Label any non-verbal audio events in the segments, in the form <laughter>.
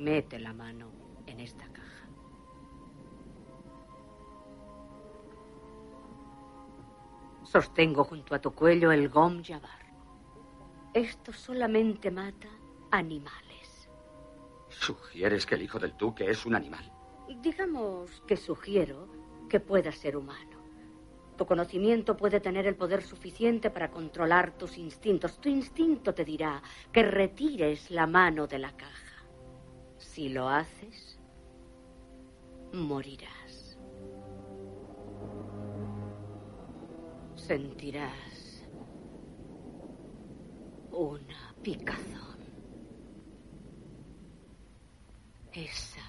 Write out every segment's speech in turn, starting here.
Mete la mano en esta caja. Sostengo junto a tu cuello el Gom Jabbar. Esto solamente mata animales. ¿Sugieres que el hijo del duque es un animal? Digamos que sugiero que pueda ser humano. Tu conocimiento puede tener el poder suficiente para controlar tus instintos. Tu instinto te dirá que retires la mano de la caja. Si lo haces, morirás. Sentirás una picazón. Esa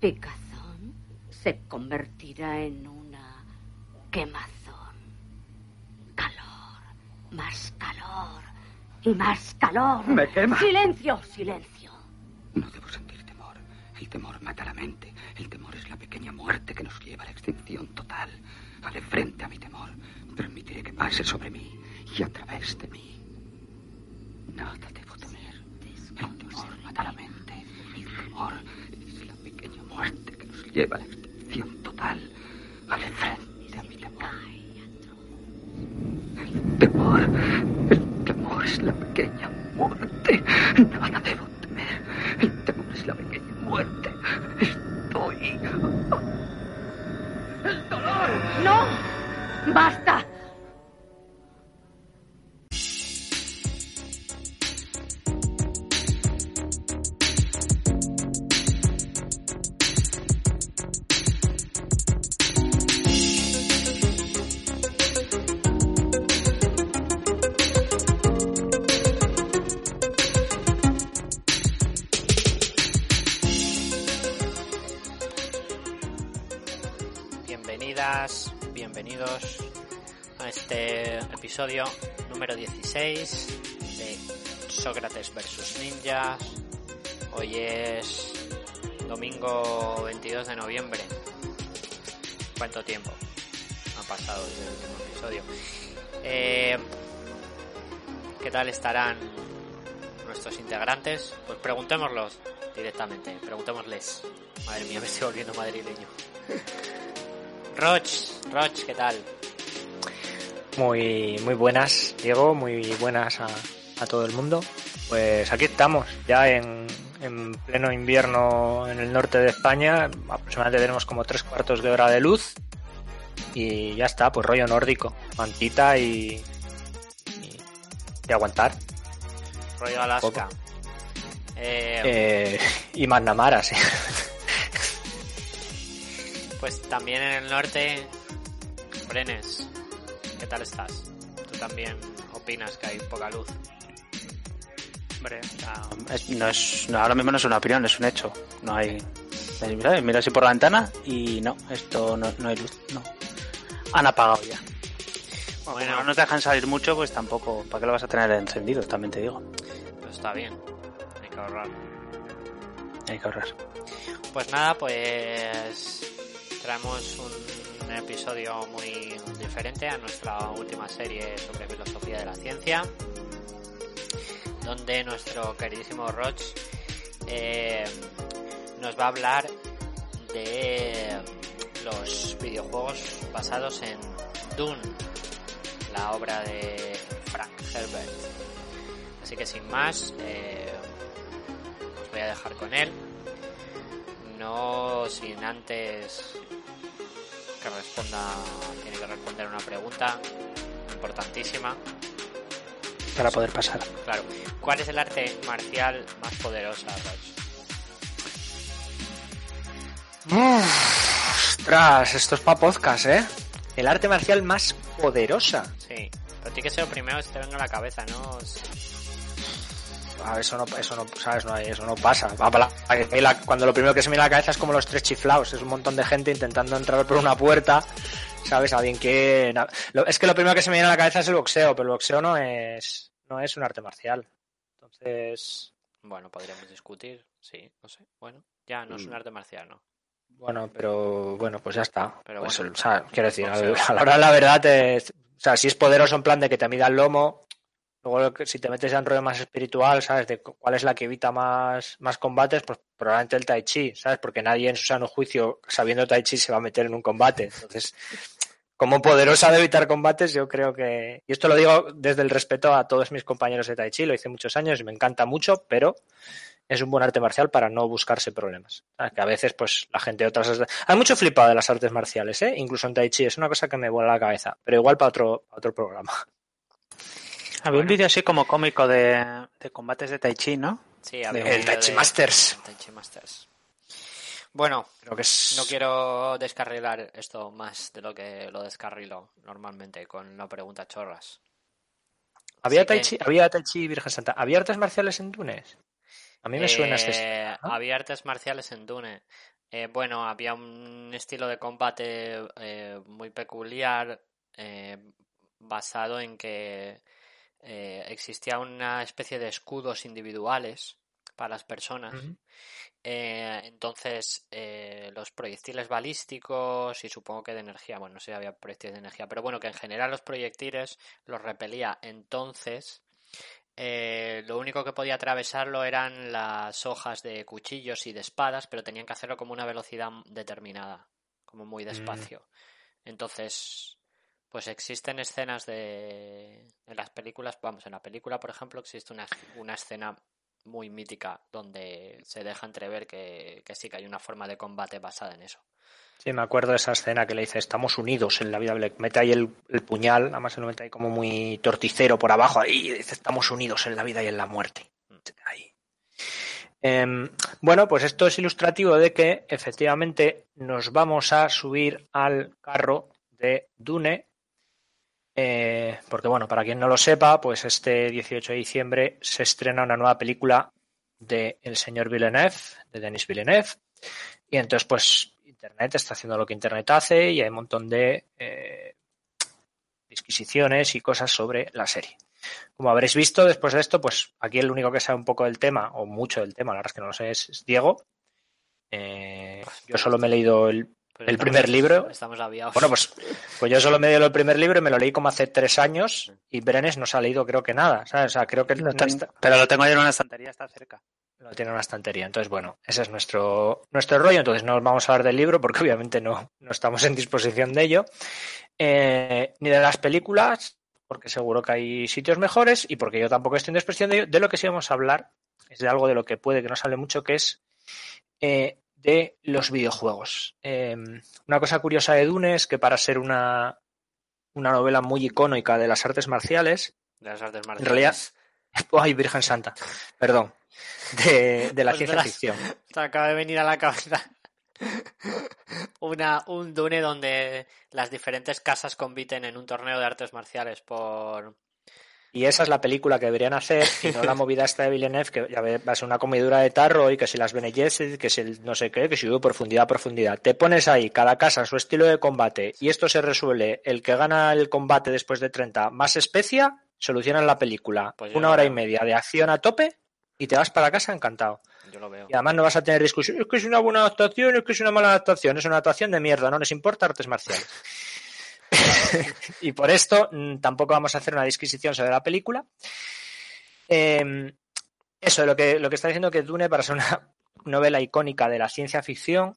picazón se convertirá en una quemazón. Calor, más calor y más calor. Me quema. Silencio, silencio. No debo sentir temor. El temor mata la mente. El temor es la pequeña muerte que nos lleva a la extinción total. Haré frente a mi temor. Permitiré que pase sobre mí y a través de mí. Nada debo temer. El temor mata la mente. El temor es la pequeña muerte que nos lleva a la extinción total. Haré frente a mi temor. El temor. El temor es la pequeña muerte. Nada debo ¡No! ¡Basta! Episodio número 16 de Sócrates vs Ninjas. Hoy es domingo 22 de noviembre. ¿Cuánto tiempo ha pasado desde el último episodio? Eh, ¿Qué tal estarán nuestros integrantes? Pues preguntémoslos directamente, preguntémosles. Madre mía, me estoy volviendo madrileño. <laughs> Roch, Roch, ¿qué tal? Muy, muy buenas, Diego, muy buenas a, a todo el mundo. Pues aquí estamos, ya en, en pleno invierno en el norte de España. Aproximadamente tenemos como tres cuartos de hora de luz. Y ya está, pues rollo nórdico. Mantita y. y, y aguantar. Rollo Alaska. Eh, Eh, y Magnamara, sí. Pues también en el norte, Brenes, ¿qué tal estás? ¿Tú también opinas que hay poca luz? Hombre, no, es- no es, no, ahora mismo no es una opinión, es un hecho. No hay. Mira, mira así por la ventana y no, esto no, no hay luz, no. Han apagado ya. Bueno, no nos dejan salir mucho, pues tampoco. ¿Para qué lo vas a tener encendido? También te digo. Pues está bien, hay que ahorrar. Hay que ahorrar. Pues nada, pues traemos un episodio muy diferente a nuestra última serie sobre filosofía de la ciencia, donde nuestro queridísimo Roch eh, nos va a hablar de los videojuegos basados en Dune, la obra de Frank Herbert. Así que sin más, eh, os voy a dejar con él no sin antes que responda, tiene que responder una pregunta importantísima. Para poder pasar. Claro, ¿cuál es el arte marcial más poderosa, Roch? Ostras, esto es para podcast, ¿eh? El arte marcial más poderosa. Sí, pero tiene que ser lo primero que se te venga a la cabeza, ¿no? Ah, eso no, eso no, sabes, no, eso no pasa. Cuando lo primero que se me viene a la cabeza es como los tres chiflaos, es un montón de gente intentando entrar por una puerta, sabes, alguien que, es que lo primero que se me viene a la cabeza es el boxeo, pero el boxeo no es, no es un arte marcial. Entonces, Bueno, podríamos discutir, sí, no sé. Bueno, ya no es un arte marcial, ¿no? bueno, pero bueno, pues ya está. Pero Pues, bueno. o sea, quiero decir, Boxeo. a la hora de la verdad, o sea, si es poderoso en plan de que te mida el lomo, Luego, si te metes en rollo más espiritual, ¿sabes? De cuál es la que evita más, más combates, pues probablemente el Tai Chi, ¿sabes? Porque nadie en su sano juicio, sabiendo Tai Chi, se va a meter en un combate. Entonces, como poderosa de evitar combates, yo creo que. Y esto lo digo desde el respeto a todos mis compañeros de Tai Chi, lo hice muchos años y me encanta mucho, pero es un buen arte marcial para no buscarse problemas. Que a veces, pues, la gente de otras. Hay mucho flipado de las artes marciales, ¿eh? Incluso en Tai Chi, es una cosa que me vuela la cabeza, pero igual para otro, para otro programa. Había un vídeo así como cómico de, combates de Tai Chi, ¿no? Sí, había el Tai Chi Masters. Tai Chi Masters. Bueno, Creo que no quiero descarrilar esto más de lo que lo descarrilo normalmente con la pregunta chorras. ¿Había, tai chi, ¿Había Tai Chi Virgen Santa? ¿Había artes marciales en Túnez? A mí me suena este. Eh, había artes marciales en Dune. Eh, bueno, había un estilo de combate eh, muy peculiar basado en que eh, existía una especie de escudos individuales para las personas. Eh, entonces, eh, los proyectiles balísticos y supongo que de energía, bueno, no sé si había proyectiles de energía, pero bueno, que en general los proyectiles los repelía. Entonces, lo único que podía atravesarlo eran las hojas de cuchillos y de espadas, pero tenían que hacerlo como una velocidad determinada, como muy mm. despacio. Entonces, pues existen escenas de. En las películas, vamos, en la película, por ejemplo, existe una, una escena muy mítica donde se deja entrever que, que sí que hay una forma de combate basada en eso. Sí, me acuerdo de esa escena que le dice, estamos unidos en la vida. Le mete ahí el, puñal, además se lo mete ahí como muy torticero por abajo, ahí y dice, estamos unidos en la vida y en la muerte. Mm. Ahí. Em, bueno, pues esto es ilustrativo de que efectivamente nos vamos a subir al carro de Dune eh, porque bueno, para quien no lo sepa, pues este 18 de diciembre se estrena una nueva película de el señor Villeneuve, de Denis Villeneuve, y entonces pues Internet está haciendo lo que Internet hace y hay un montón de eh, disquisiciones y cosas sobre la serie. Como habréis visto, después de esto, pues aquí el único que sabe un poco del tema, o mucho del tema, la verdad es que no lo sé, es, Diego. Eh, yo solo me he leído el el primer libro. Estamos Bueno, pues, pues yo solo me dio el primer libro y me lo leí como hace tres años y Brenes no se ha leído creo que nada. O sea, creo que Pero lo tengo ahí en una estantería, está cerca. Lo tiene en una estantería. Entonces, bueno, ese es nuestro, nuestro rollo. Entonces no vamos a hablar del libro porque <laughs> obviamente no, no estamos en disposición de ello. Eh, ni de las películas, porque seguro que hay sitios mejores y porque yo tampoco estoy en disposición de ello. De lo que sí vamos a hablar es de algo de lo que puede que no hable mucho, que es eh, de los videojuegos. Em, una cosa curiosa de Dune es que para ser una, una novela muy icónica de las artes marciales, de las artes marciales. en realidad, <laughs> ay Virgen Santa, perdón, de, la pues ciencia ficción. <laughs> Te acaba de venir a la cabeza <laughs> una, un Dune donde las diferentes casas compiten en un torneo de artes marciales por, y esa es la película que deberían hacer y no la <laughs> movida esta de Villeneuve, que ya va a ser una comidura de tarro y que si las Bene que si el no sé qué, que si hubo profundidad, profundidad. Te pones ahí, cada casa, su estilo de combate, y esto se resuelve. El que gana el combate después de 30 más especia, solucionan la película. Pues una hora y media de acción a tope y te vas para casa encantado. Yo lo veo. Y además no vas a tener discusión. Es que es una buena adaptación, es que es una mala adaptación, es una adaptación de mierda, no les importa artes marciales. <laughs> <laughs> y por esto mm, tampoco vamos a hacer una disquisición sobre la película. Em, eso, lo que, lo que está diciendo que Dune, para ser una novela icónica de la ciencia ficción,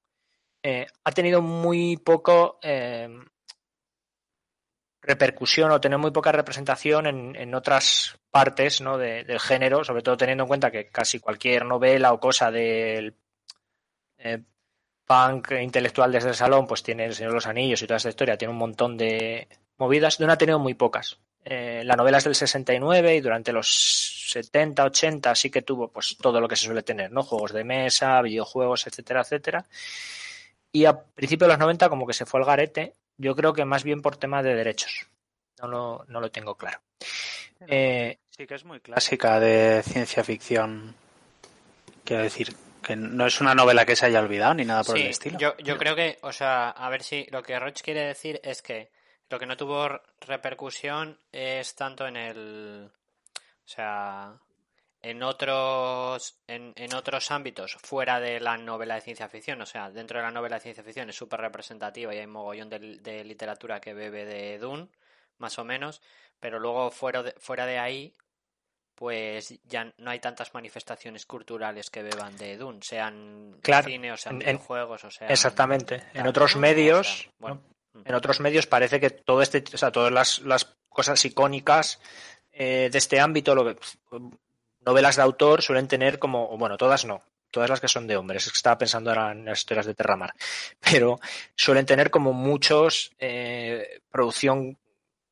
eh, ha tenido muy poco em, repercusión o tener muy poca representación en, otras partes ¿no? del género, sobre todo teniendo en cuenta que casi cualquier novela o cosa del eh, punk intelectual desde el salón, pues tiene El Señor de los Anillos y toda esta historia, tiene un montón de movidas. De una ha tenido muy pocas. Eh, la novela es del 69 y durante los 70, 80 sí que tuvo pues todo lo que se suele tener, ¿no? Juegos de mesa, videojuegos, etcétera, etcétera. Y a principios de los 90 como que se fue al garete, yo creo que más bien por tema de derechos. No lo, no lo tengo claro. Eh, sí que es muy clásica de ciencia ficción. Quiero decir, que no es una novela que se haya olvidado ni nada por el estilo. Yo, yo creo que, o sea, a ver si lo que Roach quiere decir es que lo que no tuvo repercusión es tanto en el. O sea, en otros, en, en, otros ámbitos fuera de la novela de ciencia ficción. O sea, dentro de la novela de ciencia ficción es súper representativa y hay mogollón de, de, literatura que bebe de Dune, más o menos. Pero luego fuera de, fuera de ahí, pues ya no hay tantas manifestaciones culturales que beban de Dune, sean Claro, cine o sean en- videojuegos o sean... Exactamente. En otros medios, O sea, bueno, ¿no? en otros medios parece que todo este, o sea, todas las, las cosas icónicas eh, de este ámbito, lo que, novelas de autor suelen tener como, bueno, todas no, todas las que son de hombres, es que estaba pensando ahora en las historias de Terramar, <laughs> pero suelen tener como muchos eh, producción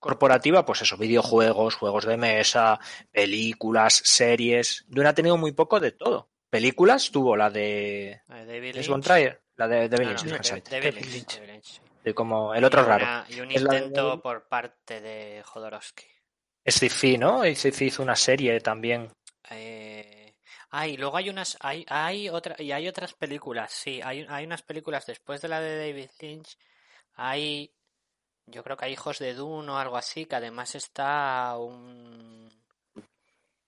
corporativa, pues eso, videojuegos, juegos de mesa, películas, series. Dune ha tenido muy poco de todo. Películas tuvo la de la de David No, Lynch, no, David Lynch. David Lynch. De como el otro Y raro. y un de- intento por parte de Jodorowsky. Sci-fi, ¿no? Y Sci-fi hizo una serie también. Eh... Ah, y luego hay unas, hay, hay otra, y hay otras películas, sí, hay, hay unas películas después de la de David Lynch, hay, yo creo que hay Hijos de Dune o algo así, que además está un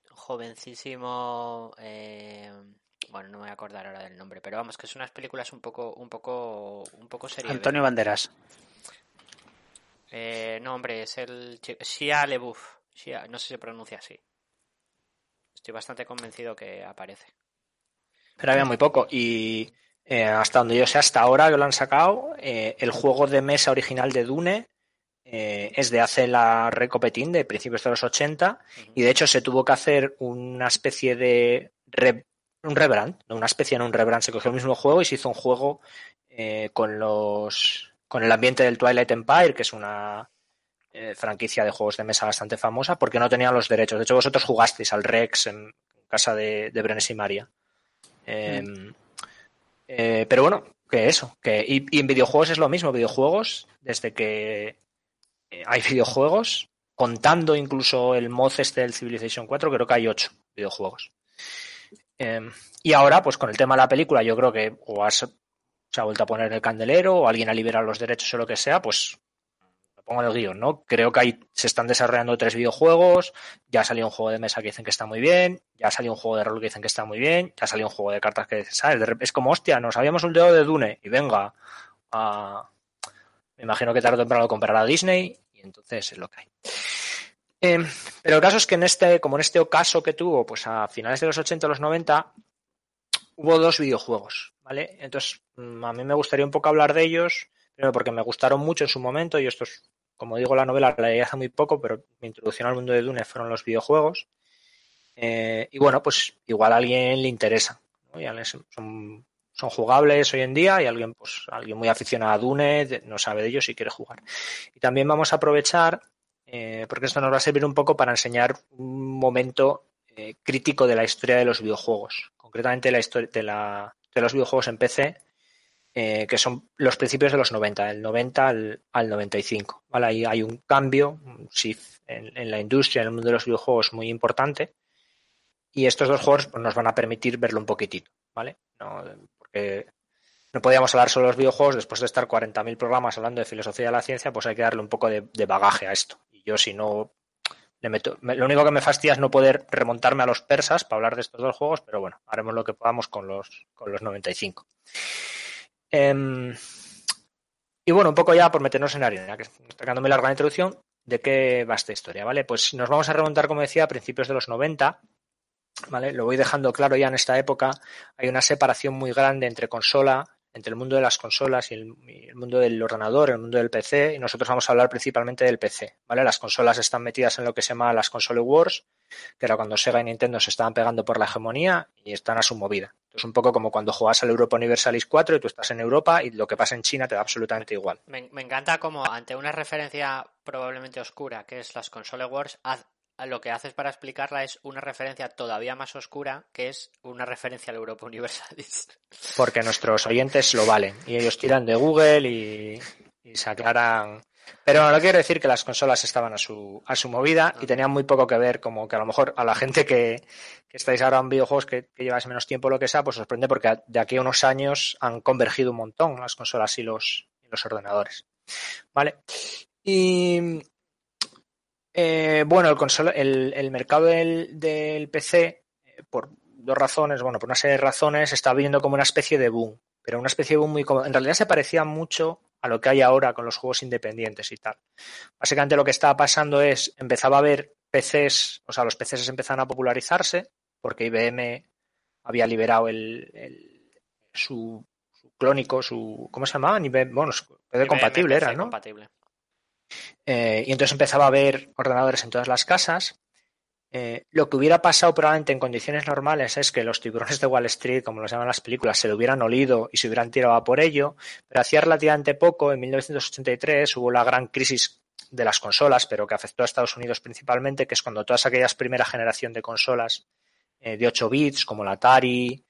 jovencísimo, eh, bueno, no me voy a acordar ahora del nombre, pero vamos, que son unas películas un poco, un poco, un poco serias. Antonio Banderas. Eh, no, hombre, es el Shia LeBouf. Shia- no sé si se pronuncia así. Estoy bastante convencido que aparece. Pero había muy poco. Y eh, hasta donde yo sé, hasta ahora que lo han sacado, eh, el juego de mesa original de Dune eh, es de hace la recopetín de principios de los 80 y de hecho se tuvo que hacer una especie de re- un rebrand, no una especie en un rebrand, se cogió el mismo juego y se hizo un juego eh, con los con el ambiente del Twilight Empire, que es una eh, franquicia de juegos de mesa bastante famosa, porque no tenían los derechos. De hecho, vosotros jugasteis al Rex en casa de, de Brenes y María. Eh, eh, pero bueno, que eso. Que, y, en videojuegos es lo mismo. Videojuegos, desde que eh, hay videojuegos, contando incluso el mod este del Civilization 4, creo que hay ocho videojuegos. Eh, y ahora, pues con el tema de la película, yo creo que o se ha vuelto a poner el candelero o alguien ha liberado los derechos o lo que sea, pues lo pongo en el guion, ¿no? Creo que hay, se están desarrollando tres videojuegos, ya ha salido un juego de mesa que dicen que está muy bien, ya ha salido un juego de rol que dicen que está muy bien, ya ha salido un juego de cartas que ¿sabes? Es como, hostia, nos habíamos olvidado de Dune y venga, me imagino que tarde o temprano lo comprará Disney y entonces es lo que hay. Eh, pero el caso es que en este, como en este caso que tuvo, pues a finales de los 80 o los 90, hubo dos videojuegos, ¿vale? Entonces, mm, a mí me gustaría un poco hablar de ellos, primero porque me gustaron mucho en su momento, y esto es, como digo, la novela la leí hace muy poco, pero mi introducción al mundo de Dune fueron los videojuegos. Eh, y bueno, pues igual a alguien le interesa, son, jugables hoy en día y alguien, pues, alguien muy aficionado a Dune no sabe de ellos y quiere jugar. Y también vamos a aprovechar, eh, porque esto nos va a servir un poco para enseñar un momento eh, crítico de la historia de los videojuegos, concretamente la historia de, la, de los videojuegos en PC, eh, que son los principios de los 90, del 90 al, al 95. ¿vale? Ahí hay un cambio, un shift en, en la industria, en el mundo de los videojuegos muy importante. Y estos dos juegos pues, nos van a permitir verlo un poquitito, ¿vale? No, porque no podíamos hablar solo de los videojuegos, después de estar 40.000 programas hablando de filosofía de la ciencia, pues hay que darle un poco de, de bagaje a esto. Y yo si no le meto, me- lo único que me fastidia es no poder remontarme a los persas para hablar de estos dos juegos, pero bueno, haremos lo que podamos con los, con los 95. Em, y bueno, un poco ya por meternos en harina, que está muy larga la introducción, ¿de qué va esta historia? ¿Vale? Pues nos vamos a remontar, como decía, a principios de los 90, ¿vale? Lo voy dejando claro ya en esta época. Hay una separación muy grande entre consola, entre el mundo de las consolas y el, mundo del ordenador, el mundo del PC, y nosotros vamos a hablar principalmente del PC, ¿vale? Las consolas están metidas en lo que se llama las console wars, que era cuando Sega y Nintendo se estaban pegando por la hegemonía y están a su movida. Es un poco como cuando juegas al Europa Universalis 4 y tú estás en Europa y lo que pasa en China te da absolutamente igual. Me, encanta como ante una referencia probablemente oscura, que es las console wars, lo que haces para explicarla es una referencia todavía más oscura, que es una referencia al Europa Universalis. <laughs> porque nuestros oyentes lo valen y ellos tiran de Google y, y se aclaran. Pero no quiero decir que las consolas estaban a su, a su movida y tenían muy poco que ver, como que a lo mejor a la gente que, que estáis ahora en videojuegos que, que lleváis menos tiempo o lo que sea, pues sorprende porque de aquí a unos años han convergido un montón las consolas y los, y los ordenadores. ¿Vale? Y eh, bueno, el, console, el, el mercado del, del PC, eh, por dos razones, bueno, por una serie de razones, está viendo como una especie de boom, pero una especie de boom muy... En realidad se parecía mucho a lo que hay ahora con los juegos independientes y tal. Básicamente lo que estaba pasando es, empezaba a haber PCs, o sea, los PCs empezaron a popularizarse porque IBM había liberado el, el su, su, clónico, su ¿cómo se llamaba? bueno, PC compatible era, ¿no? Compatible. Eh, y entonces empezaba a haber ordenadores en todas las casas. Eh, lo que hubiera pasado probablemente en condiciones normales es que los tiburones de Wall Street, como los llaman las películas, se lo hubieran olido y se hubieran tirado por ello, pero hacía relativamente poco, en 1983, hubo la gran crisis de las consolas, pero que afectó a Estados Unidos principalmente, que es cuando todas aquellas primera generación de consolas eh, de 8 bits, como la Atari,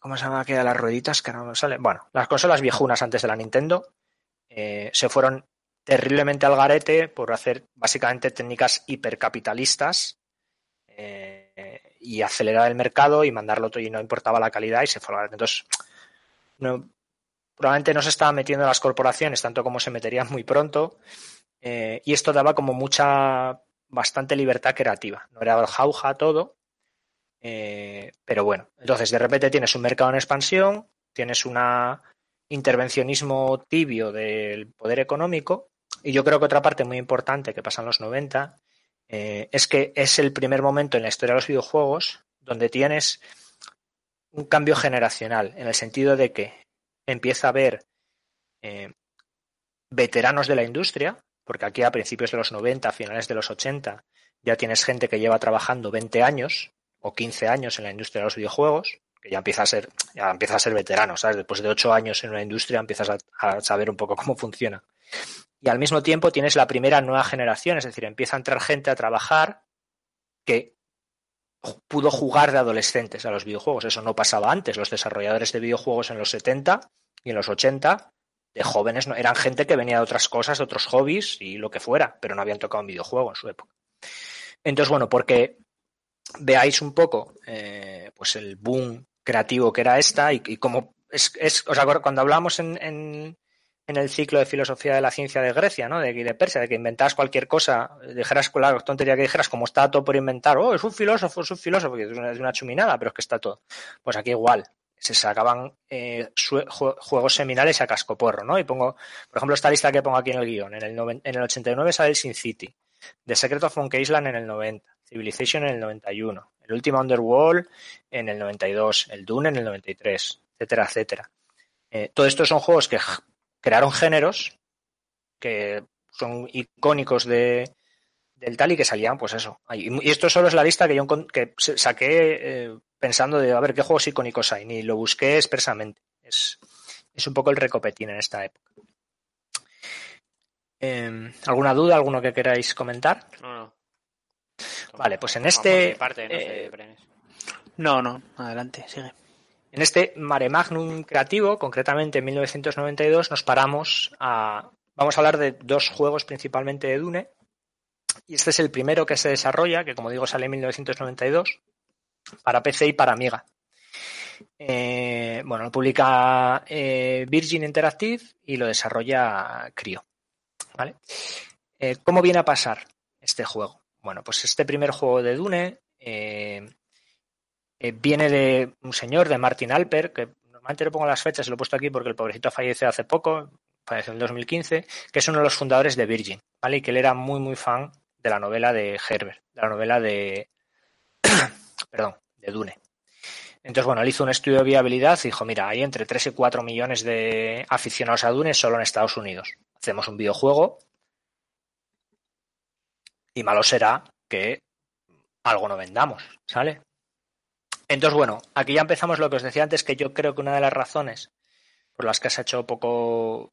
¿cómo se llama aquella las rueditas que no me sale? Bueno, las consolas viejunas antes de la Nintendo se fueron terriblemente al garete por hacer básicamente técnicas hipercapitalistas eh, y acelerar el mercado y mandarlo todo y no importaba la calidad y se fue al garete. Entonces, probablemente no se estaban metiendo las corporaciones tanto como se meterían muy pronto eh, y esto daba como mucha, bastante libertad creativa. No era jauja todo, eh, pero bueno, entonces de repente tienes un mercado en expansión, tienes una intervencionismo tibio del poder económico y yo creo que otra parte muy importante que pasa en los 90 eh, es que es el primer momento en la historia de los videojuegos donde tienes un cambio generacional, en el sentido de que empieza a haber eh, veteranos de la industria, porque aquí a principios de los 90, a finales de los 80, ya tienes gente que lleva trabajando 20 años o 15 años en la industria de los videojuegos, que ya empieza a ser, ya empieza a ser veterano, ¿sabes? Después de 8 años en una industria empiezas a, a saber un poco cómo funciona y al mismo tiempo tienes la primera nueva generación, es decir, empieza a entrar gente a trabajar que pudo jugar de adolescentes a los videojuegos. Eso no pasaba antes. Los desarrolladores de videojuegos en los 70 y en los 80 de jóvenes no, eran gente que venía de otras cosas, de otros hobbies y lo que fuera, pero no habían tocado un videojuego en su época. Entonces, bueno, porque veáis un poco eh, pues el boom creativo que era esta y, y cómo es, es, o sea, cuando hablamos en, en, en el ciclo de filosofía de la ciencia de Grecia, ¿no? De, de Persia, de que inventas cualquier cosa, dijeras con la tontería que dijeras, como está todo por inventar, oh, es un filósofo, es un filósofo, que es una, una chuminada, pero es que está todo. Pues aquí igual, se sacaban eh, juegos seminales a cascoporro, ¿no? Y pongo, por ejemplo, esta lista que pongo aquí en el guion. En el, en el 89 sale el Sin City, The Secret of Monkey Island en el 90, Civilization en el 91, el último Underworld en el 92, el Dune en el 93, etcétera, etcétera. Eh, todo esto son juegos que crearon géneros que son icónicos de, del tal y que salían, pues eso. Y esto solo es la lista que yo que saqué eh, pensando de a ver qué juegos icónicos hay, ni lo busqué expresamente. Es, es un poco el recopetín en esta época. Eh, ¿Alguna duda, alguno que queráis comentar? No, no. Vale, pues en este. Parte, no, sé, eh, no, no, adelante, sigue. En este mare magnum creativo, concretamente en 1992, nos paramos a... Vamos a hablar de dos juegos principalmente de Dune. Y este es el primero que se desarrolla, que como digo sale en 1992, para PC y para Amiga. Eh, bueno, lo publica eh, Virgin Interactive y lo desarrolla Cryo. ¿vale? Eh, ¿Cómo viene a pasar este juego? Bueno, pues este primer juego de Dune eh, viene de un señor, de Martin Alper, que normalmente le pongo las fechas, lo he puesto aquí porque el pobrecito falleció hace poco, falleció en el 2015, que es uno de los fundadores de Virgin, ¿vale? Y que él era muy, muy fan de la novela de Herbert, de la novela de. <coughs> perdón, de Dune. Entonces, bueno, él hizo un estudio de viabilidad y dijo: Mira, hay entre 3 y 4 millones de aficionados a Dune solo en Estados Unidos. Hacemos un videojuego y malo será que algo no vendamos, ¿sale? Entonces, bueno, aquí ya empezamos lo que os decía antes, que yo creo que una de las razones por las que se ha hecho poco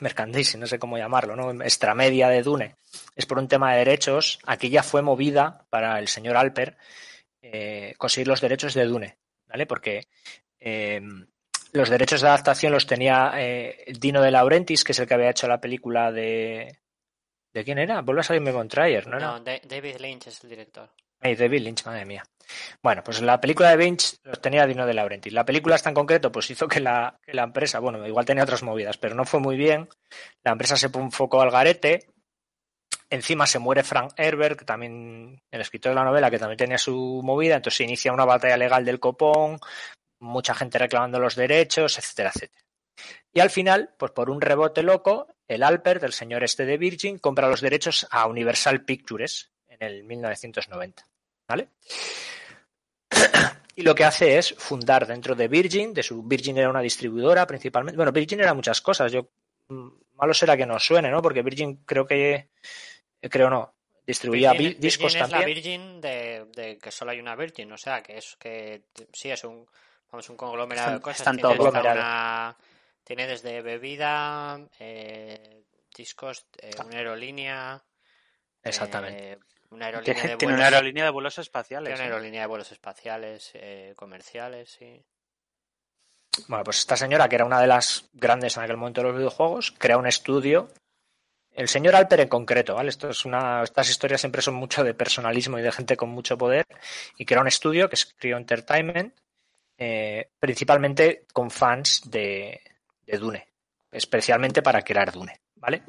merchandising, no sé cómo llamarlo, ¿no? Extramedia de Dune, es por un tema de derechos. Aquí ya fue movida para el señor Alper eh, conseguir los derechos de Dune, ¿vale? Porque eh, los derechos de adaptación los tenía eh, Dino de Laurentiis, que es el que había hecho la película de. ¿De quién era? Vuelve a salirme con Trier, ¿no? No, David Lynch es el director. Hey, David Lynch, madre mía. Bueno, pues la película de Lynch los tenía Dino de Laurentiis. La película esta en concreto, pues hizo que la, empresa, bueno, igual tenía otras movidas, pero no fue muy bien. La empresa se enfocó al garete. Encima se muere Frank Herbert, que también, el escritor de la novela, que también tenía su movida. Entonces se inicia una batalla legal del copón, mucha gente reclamando los derechos, etcétera, etcétera. Y al final, pues por un rebote loco, el Alper, del señor este de Virgin, compra los derechos a Universal Pictures en el 1990. ¿Vale? <clears throat> Y lo que hace es fundar dentro de Virgin, de su Virgin era una distribuidora principalmente. Bueno, Virgin era muchas cosas. Yo mm, malo será que nos suene, ¿no? Porque Virgin creo que creo no distribuía Virgin, discos Virgin es también. la Virgin de, de que solo hay una Virgin, o sea, que es que sí es un vamos un conglomerado Están- de cosas. están tiene, todos. desde Conglomerado. una- tiene desde bebida, eh, discos, eh, una aerolínea, Exactamente. eh, una aerolínea Tiene, de tiene una vuelos- aerolínea de vuelos espaciales. tiene una ¿eh? aerolínea de vuelos espaciales, eh, comerciales, sí. Bueno, pues esta señora, que era una de las grandes en aquel momento de los videojuegos, crea un estudio. El señor Alper en concreto, ¿vale? Esto es una, estas historias siempre son mucho de personalismo y de gente con mucho poder. Y crea un estudio que es Creo Entertainment, eh, principalmente con fans de, de Dune, especialmente para crear Dune, ¿vale?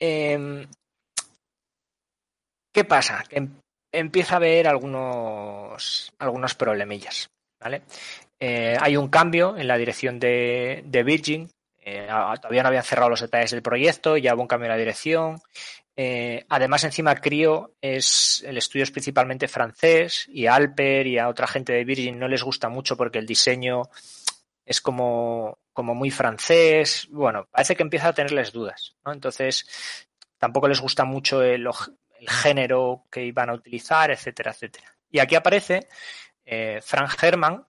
Em, ¿Qué pasa? Que em- empieza a haber algunos, algunos problemillas, ¿vale? Eh, hay un cambio en la dirección de, de Virgin. eh, todavía no habían cerrado los detalles del proyecto, ya hubo un cambio en la dirección. Eh, además, encima Crio es el estudio es principalmente francés y a Alper y a otra gente de Virgin no les gusta mucho porque el diseño es como, como muy francés. Bueno, parece que empieza a tenerles dudas. Entonces, tampoco les gusta mucho el, el género que iban a utilizar, etcétera, etcétera. Y aquí aparece eh, Frank Herman,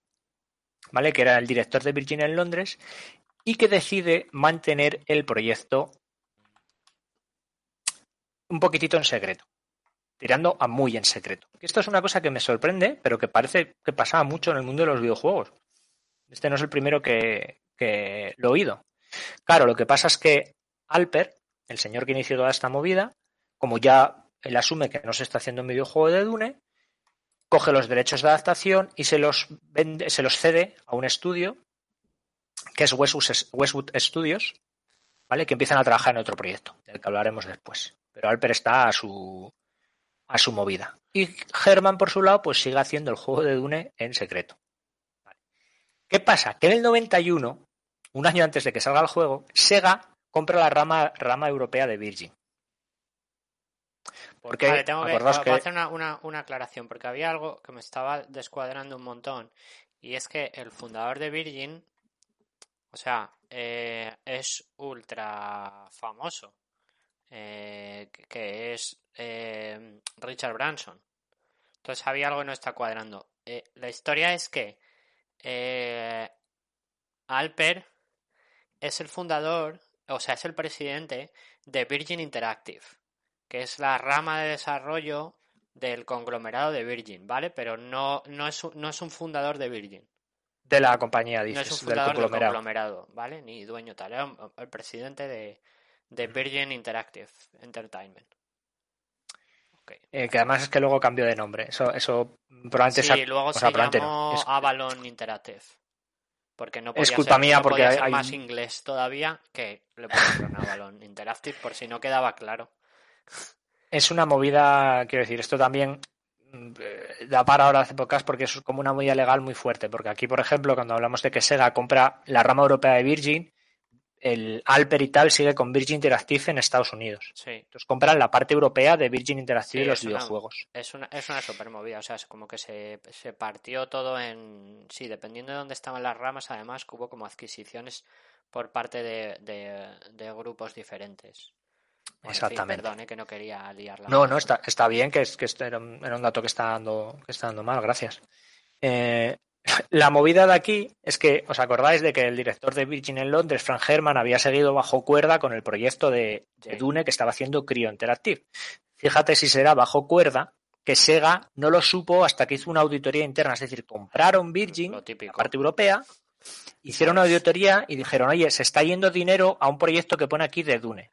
¿vale? Que era el director de Virgin en Londres y que decide mantener el proyecto un poquitito en secreto, tirando a muy en secreto. Esto es una cosa que me sorprende, pero que parece que pasaba mucho en el mundo de los videojuegos. Este no es el primero que, que lo he oído. Claro, lo que pasa es que Alper, el señor que inició toda esta movida, como ya él asume que no se está haciendo un videojuego de Dune, coge los derechos de adaptación y se los vende, se los cede a un estudio que es Westwood, Studios, ¿vale? Que empiezan a trabajar en otro proyecto, del que hablaremos después. Pero Alper está a su a su movida. Y Herman, por su lado, pues sigue haciendo el juego de Dune en secreto. ¿Qué pasa? Que en el 91, un año antes de que salga el juego, Sega compra la rama, rama europea de Virgin. Porque, Vale, tengo que, hacer una, una, una aclaración, porque había algo que me estaba descuadrando un montón, y es que el fundador de Virgin, o sea, eh, es ultra famoso, eh, que- que es eh, Richard Branson. Entonces había algo que no está cuadrando. Eh, la historia es que eh, Alper es el fundador, o sea, es el presidente de Virgin Interactive que es la rama de desarrollo del conglomerado de Virgin, ¿vale? Pero no, no, es, un, no es un fundador de Virgin. de la compañía, No dices, es un del fundador del conglomerado. conglomerado, ¿vale? Ni dueño tal. Era el presidente de, de Virgin Interactive Entertainment. Eh, que además es que luego cambió de nombre. Eso, eso probablemente Sí, luego o se sea, llamó no. Es- Avalon Interactive. Porque no podía Es culpa ser, mía no porque podía hay- ser hay más inglés todavía que le pusieron Avalon Interactive por si no quedaba claro. Es una movida, quiero decir, esto también mm, da para ahora hace pocas porque es como una movida legal muy fuerte. Porque aquí, por ejemplo, cuando hablamos de que Sega compra la rama europea de Virgin, el Alper y tal sigue con Virgin Interactive en Estados Unidos. Sí. Entonces compran la parte europea de Virgin Interactive Sí, de los una- videojuegos. Es una, es una super movida, o sea, es como que se, se partió todo en... Sí, dependiendo de dónde estaban las ramas, además hubo como adquisiciones por parte de, de, de grupos diferentes. En fin, Exactamente. perdón, eh, que no quería liarla. No, no, está, está bien, que, es, que este era, un, era un dato que está dando, que está dando mal, gracias. Eh, <laughs> la movida de aquí es que, ¿os acordáis de que el director de Virgin en Londres, Frank Herman, había seguido bajo cuerda con el proyecto de, de. Dune que estaba haciendo Cryo Interactive? Fíjate si será bajo cuerda que Sega no lo supo hasta que hizo una auditoría interna, es decir, compraron Virgin, la parte europea, hicieron una auditoría y dijeron, oye, se está yendo dinero a un proyecto que pone aquí de Dune.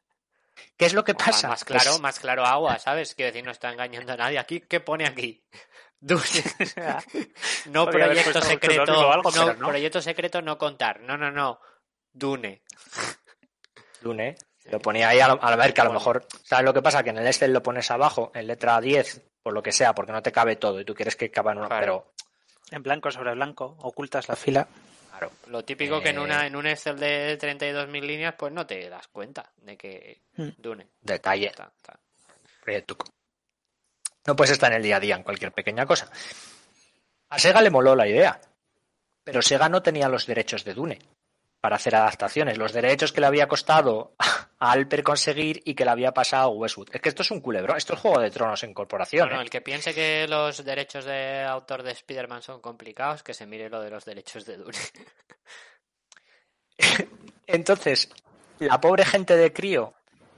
¿Qué es lo que pasa? Más claro, Pues- más claro agua, ¿sabes? Quiero decir, no está engañando a nadie. Aquí, ¿qué pone aquí? <laughs> Dune. <laughs> no proyecto secreto, algo, no, proyecto secreto no contar. No, no, no. Dune. Dune. Lo ponía ahí a, lo- a ver que a lo mejor, ¿sabes lo que pasa? Que en el Excel lo pones abajo, en letra 10, por lo que sea, porque no te cabe todo y tú quieres que cabe en uno, Claro. pero En blanco sobre blanco, ocultas la fila. Claro. Lo típico que en Eh. una en un Excel de 32.000 líneas, pues no te das cuenta de que Hmm. Dune. Detalle. Está, está. Proyecto. No puedes estar en el día a día en cualquier pequeña cosa. A Sega le moló la idea, pero Sega no tenía los derechos de Dune para hacer adaptaciones, los derechos que le había costado a Alper conseguir y que le había pasado a Westwood. Es que esto es un culebro, esto es Juego de Tronos en corporación. Bueno, ¿eh? el que piense que los derechos de autor de Spider-Man son complicados, que se mire lo de los derechos de Dune. <laughs> Entonces, la pobre gente de Crío,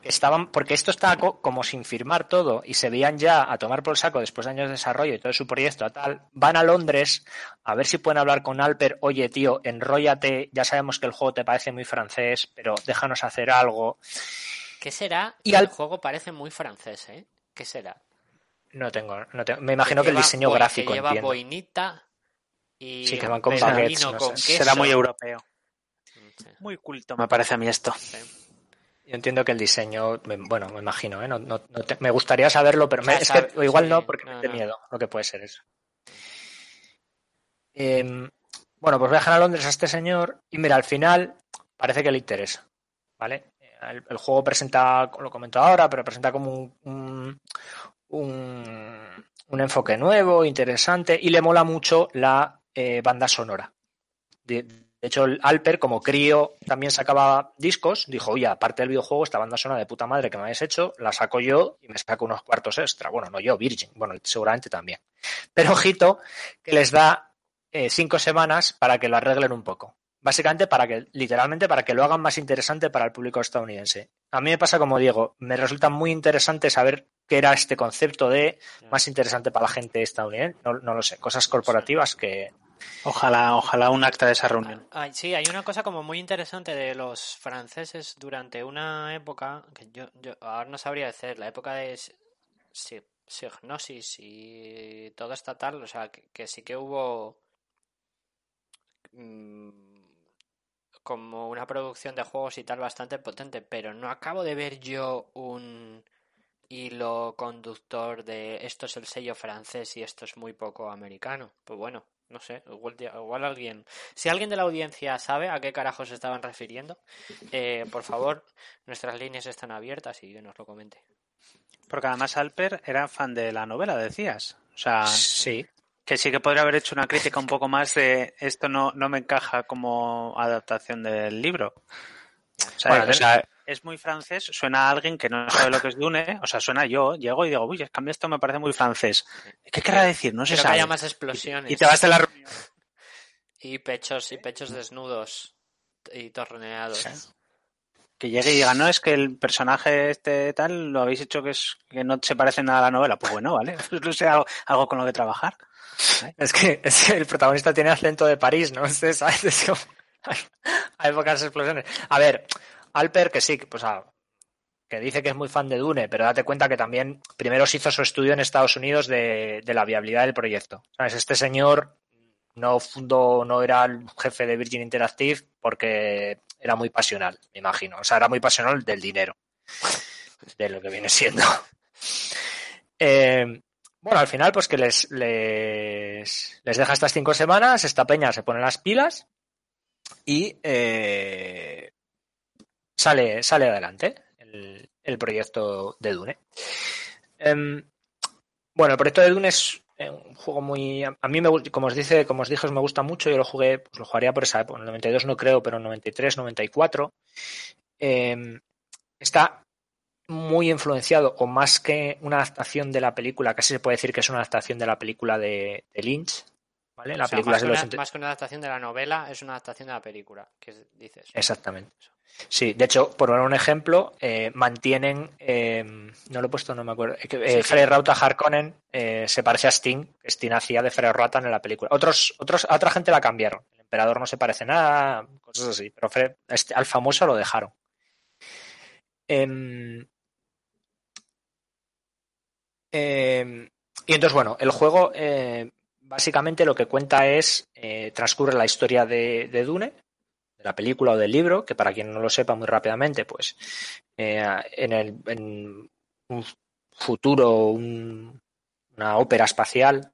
estaban, porque esto estaba co- como sin firmar todo y se veían ya a tomar por saco después de años de desarrollo y todo su proyecto a tal, van a Londres a ver si pueden hablar con Alper, oye tío, enróllate, ya sabemos que el juego te parece muy francés, pero déjanos hacer algo. ¿Qué será? Y el al- juego parece muy francés, ¿eh? ¿Qué será? No tengo, no tengo- me imagino que el diseño boi- gráfico que lleva entiendo. boinita y Sí, que van con baguettes, no con sé. queso. Será muy europeo. Sí, Muy culto, me parece a mí esto. sí. Yo entiendo que el diseño, bueno, me imagino, ¿eh? No- no- no te- me gustaría saberlo, pero me- es sabe- que o igual sí, no, porque me da miedo lo que puede ser eso. Em, bueno, pues viajan a Londres a este señor y mira, al final parece que le interesa, ¿vale? El, el juego presenta, lo comento ahora, pero presenta como un, un, un- un enfoque nuevo, interesante y le mola mucho la eh, banda sonora. De, de hecho, el Alper, como crío, también sacaba discos. Dijo, oye, aparte del videojuego, esta banda sonora de puta madre que me habéis hecho, la saco yo y me saco unos cuartos extra. Bueno, no yo, Virgin. Bueno, seguramente también. Pero ojito, que les da eh, cinco semanas para que lo arreglen un poco. Básicamente para que, literalmente, para que lo hagan más interesante para el público estadounidense. A mí me pasa como Diego, me resulta muy interesante saber qué era este concepto de más interesante para la gente estadounidense. No, no lo sé, cosas corporativas que, Ojalá, ojalá un acta de esa reunión. Ay, sí, hay una cosa como muy interesante de los franceses durante una época que yo, ahora no sabría decir, la época de si- si- Signosis y todo esta tal, o sea, que, que sí que hubo mm, como una producción de juegos y tal bastante potente, pero no acabo de ver yo un hilo conductor de esto es el sello francés y esto es muy poco americano. Pues bueno, no sé, igual, igual alguien, si alguien de la audiencia sabe a qué carajos se estaban refiriendo, eh, por favor, nuestras líneas están abiertas y que nos lo comente. Porque además Alper era fan de la novela, decías. O sea, sí, que sí que podría haber hecho una crítica un poco más de esto no, no me encaja como adaptación del libro. O sea, Bueno, o sea, es muy francés, suena a alguien que no sabe lo que es Dune, o sea, suena yo, llego y digo, uy, es que a mí esto me parece muy francés. ¿Qué querrá decir? No se que sabe. haya más explosiones Y te vas de la reunión. y pechos y pechos desnudos y torneados. Que llegue y diga, no, es que el personaje este tal lo habéis hecho que es que no se parece nada a la novela. Pues bueno, vale, pues <laughs> no sé, algo, algo con lo que trabajar. <laughs> Es que, es que el protagonista tiene acento de París, ¿no? <laughs> Entonces, ¿sabes? Es como- hay pocas explosiones. A ver, Alper, que sí, pues, ah, que dice que es muy fan de Dune, pero date cuenta que también primero se hizo su estudio en Estados Unidos de, de la viabilidad del proyecto. ¿Sabes? Este señor no fundó, no era el jefe de Virgin Interactive porque era muy pasional, me imagino. O sea, era muy pasional del dinero, de lo que viene siendo. <laughs> Eh, bueno, al final, pues que les, les, les deja estas cinco semanas, esta peña se pone las pilas y eh, sale, sale adelante el, el proyecto de Dune. Em, bueno, el proyecto de Dune es eh, un juego muy. A mí, me, como os dice, como os dije, me gusta mucho. Yo lo jugué, pues lo jugaría por esa época. En el 92 no creo, pero en 93, 94. Em, está muy influenciado, o más que una adaptación de la película, casi se puede decir que es una adaptación de la película de Lynch. ¿Vale? La O sea, película más, es que de los una, 80 más que una adaptación de la novela, es una adaptación de la película, que es- dices. Exactamente. Sí, de hecho, por poner un ejemplo, eh, mantienen, eh, no lo he puesto, no me acuerdo, eh, Sí, sí. Frey Rauta Harkonnen eh, se parece a Sting, que Sting hacía de Frey Rauta en la película. Otros, otros, a otra gente la cambiaron. El emperador no se parece nada, cosas así, pero Frey- este- al famoso lo dejaron. Em, em, y entonces, bueno, el juego eh, básicamente lo que cuenta es, eh, transcurre la historia de, Dune, de la película o del libro, que para quien no lo sepa muy rápidamente, pues eh, en, el, en un futuro, un- una ópera espacial,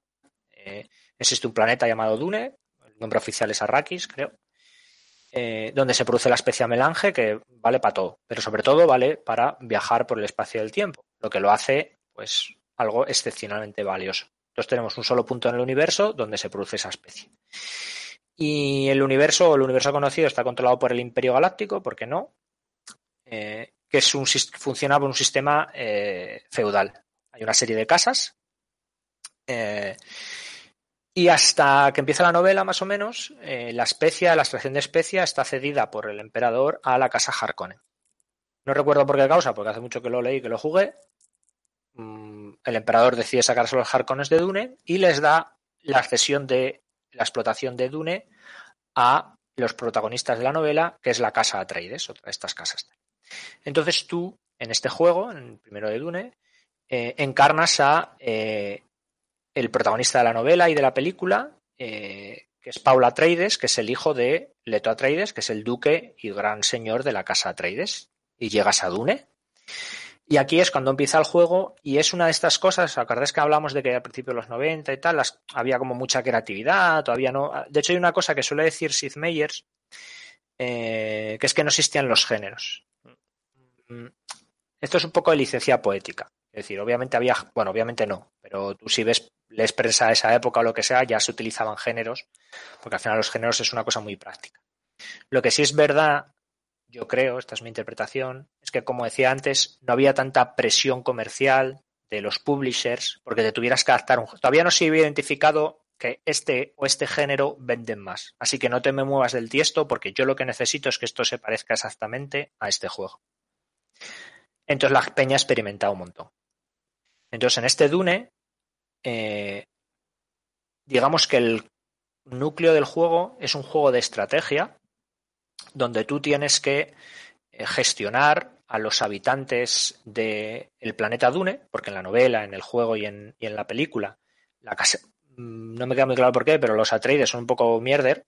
eh, existe un planeta llamado Dune, el nombre oficial es Arrakis, creo, donde se produce la especie melange, que vale para todo, pero sobre todo vale para viajar por el espacio del tiempo, lo que lo hace pues algo excepcionalmente valioso. Entonces tenemos un solo punto en el universo donde se produce esa especie. Y el universo, el universo conocido, está controlado por el Imperio Galáctico, ¿por qué no? Eh, que es un, funciona por un sistema eh, feudal. Hay una serie de casas y hasta que empieza la novela, más o menos, eh, la especia, la extracción de especia está cedida por el emperador a la casa Harkonnen. No recuerdo por qué causa, porque hace mucho que lo leí, que lo jugué. Mm, el emperador decide sacarse los Harkonnens de Dune y les da la cesión de la explotación de Dune a los protagonistas de la novela, que es la casa Atreides, otra estas casas. Entonces tú, en este juego, en el primero de Dune, eh, encarnas a eh, el protagonista de la novela y de la película, eh, que es Paula Atreides, que es el hijo de Leto Atreides, que es el duque y gran señor de la casa Atreides. Y llegas a Dune. Y aquí es cuando empieza el juego y es una de estas cosas, acordáis que hablamos de que al principio de los 90 y tal, había como mucha creatividad, todavía no. De hecho hay una cosa que suele decir Sid Meyers, eh, que es que no existían los géneros. Mm, esto es un poco de licencia poética. Es decir, obviamente había, bueno, obviamente no, pero tú si ves, lees prensa de esa época o lo que sea, ya se utilizaban géneros, porque al final los géneros es una cosa muy práctica. Lo que sí es verdad, yo creo, esta es mi interpretación, es que como decía antes, no había tanta presión comercial de los publishers, porque te tuvieras que adaptar un Todavía no se había identificado que este o este género venden más. Así que no te me muevas del tiesto porque yo lo que necesito es que esto se parezca exactamente a este juego. Entonces la peña ha experimentado un montón. Entonces, en este Dune, eh, digamos que el núcleo del juego es un juego de estrategia donde tú tienes que eh, gestionar a los habitantes del planeta Dune, porque en la novela, en el juego y en, la película, la casa, mm, no me queda muy claro por qué, pero los Atreides son un poco mierder,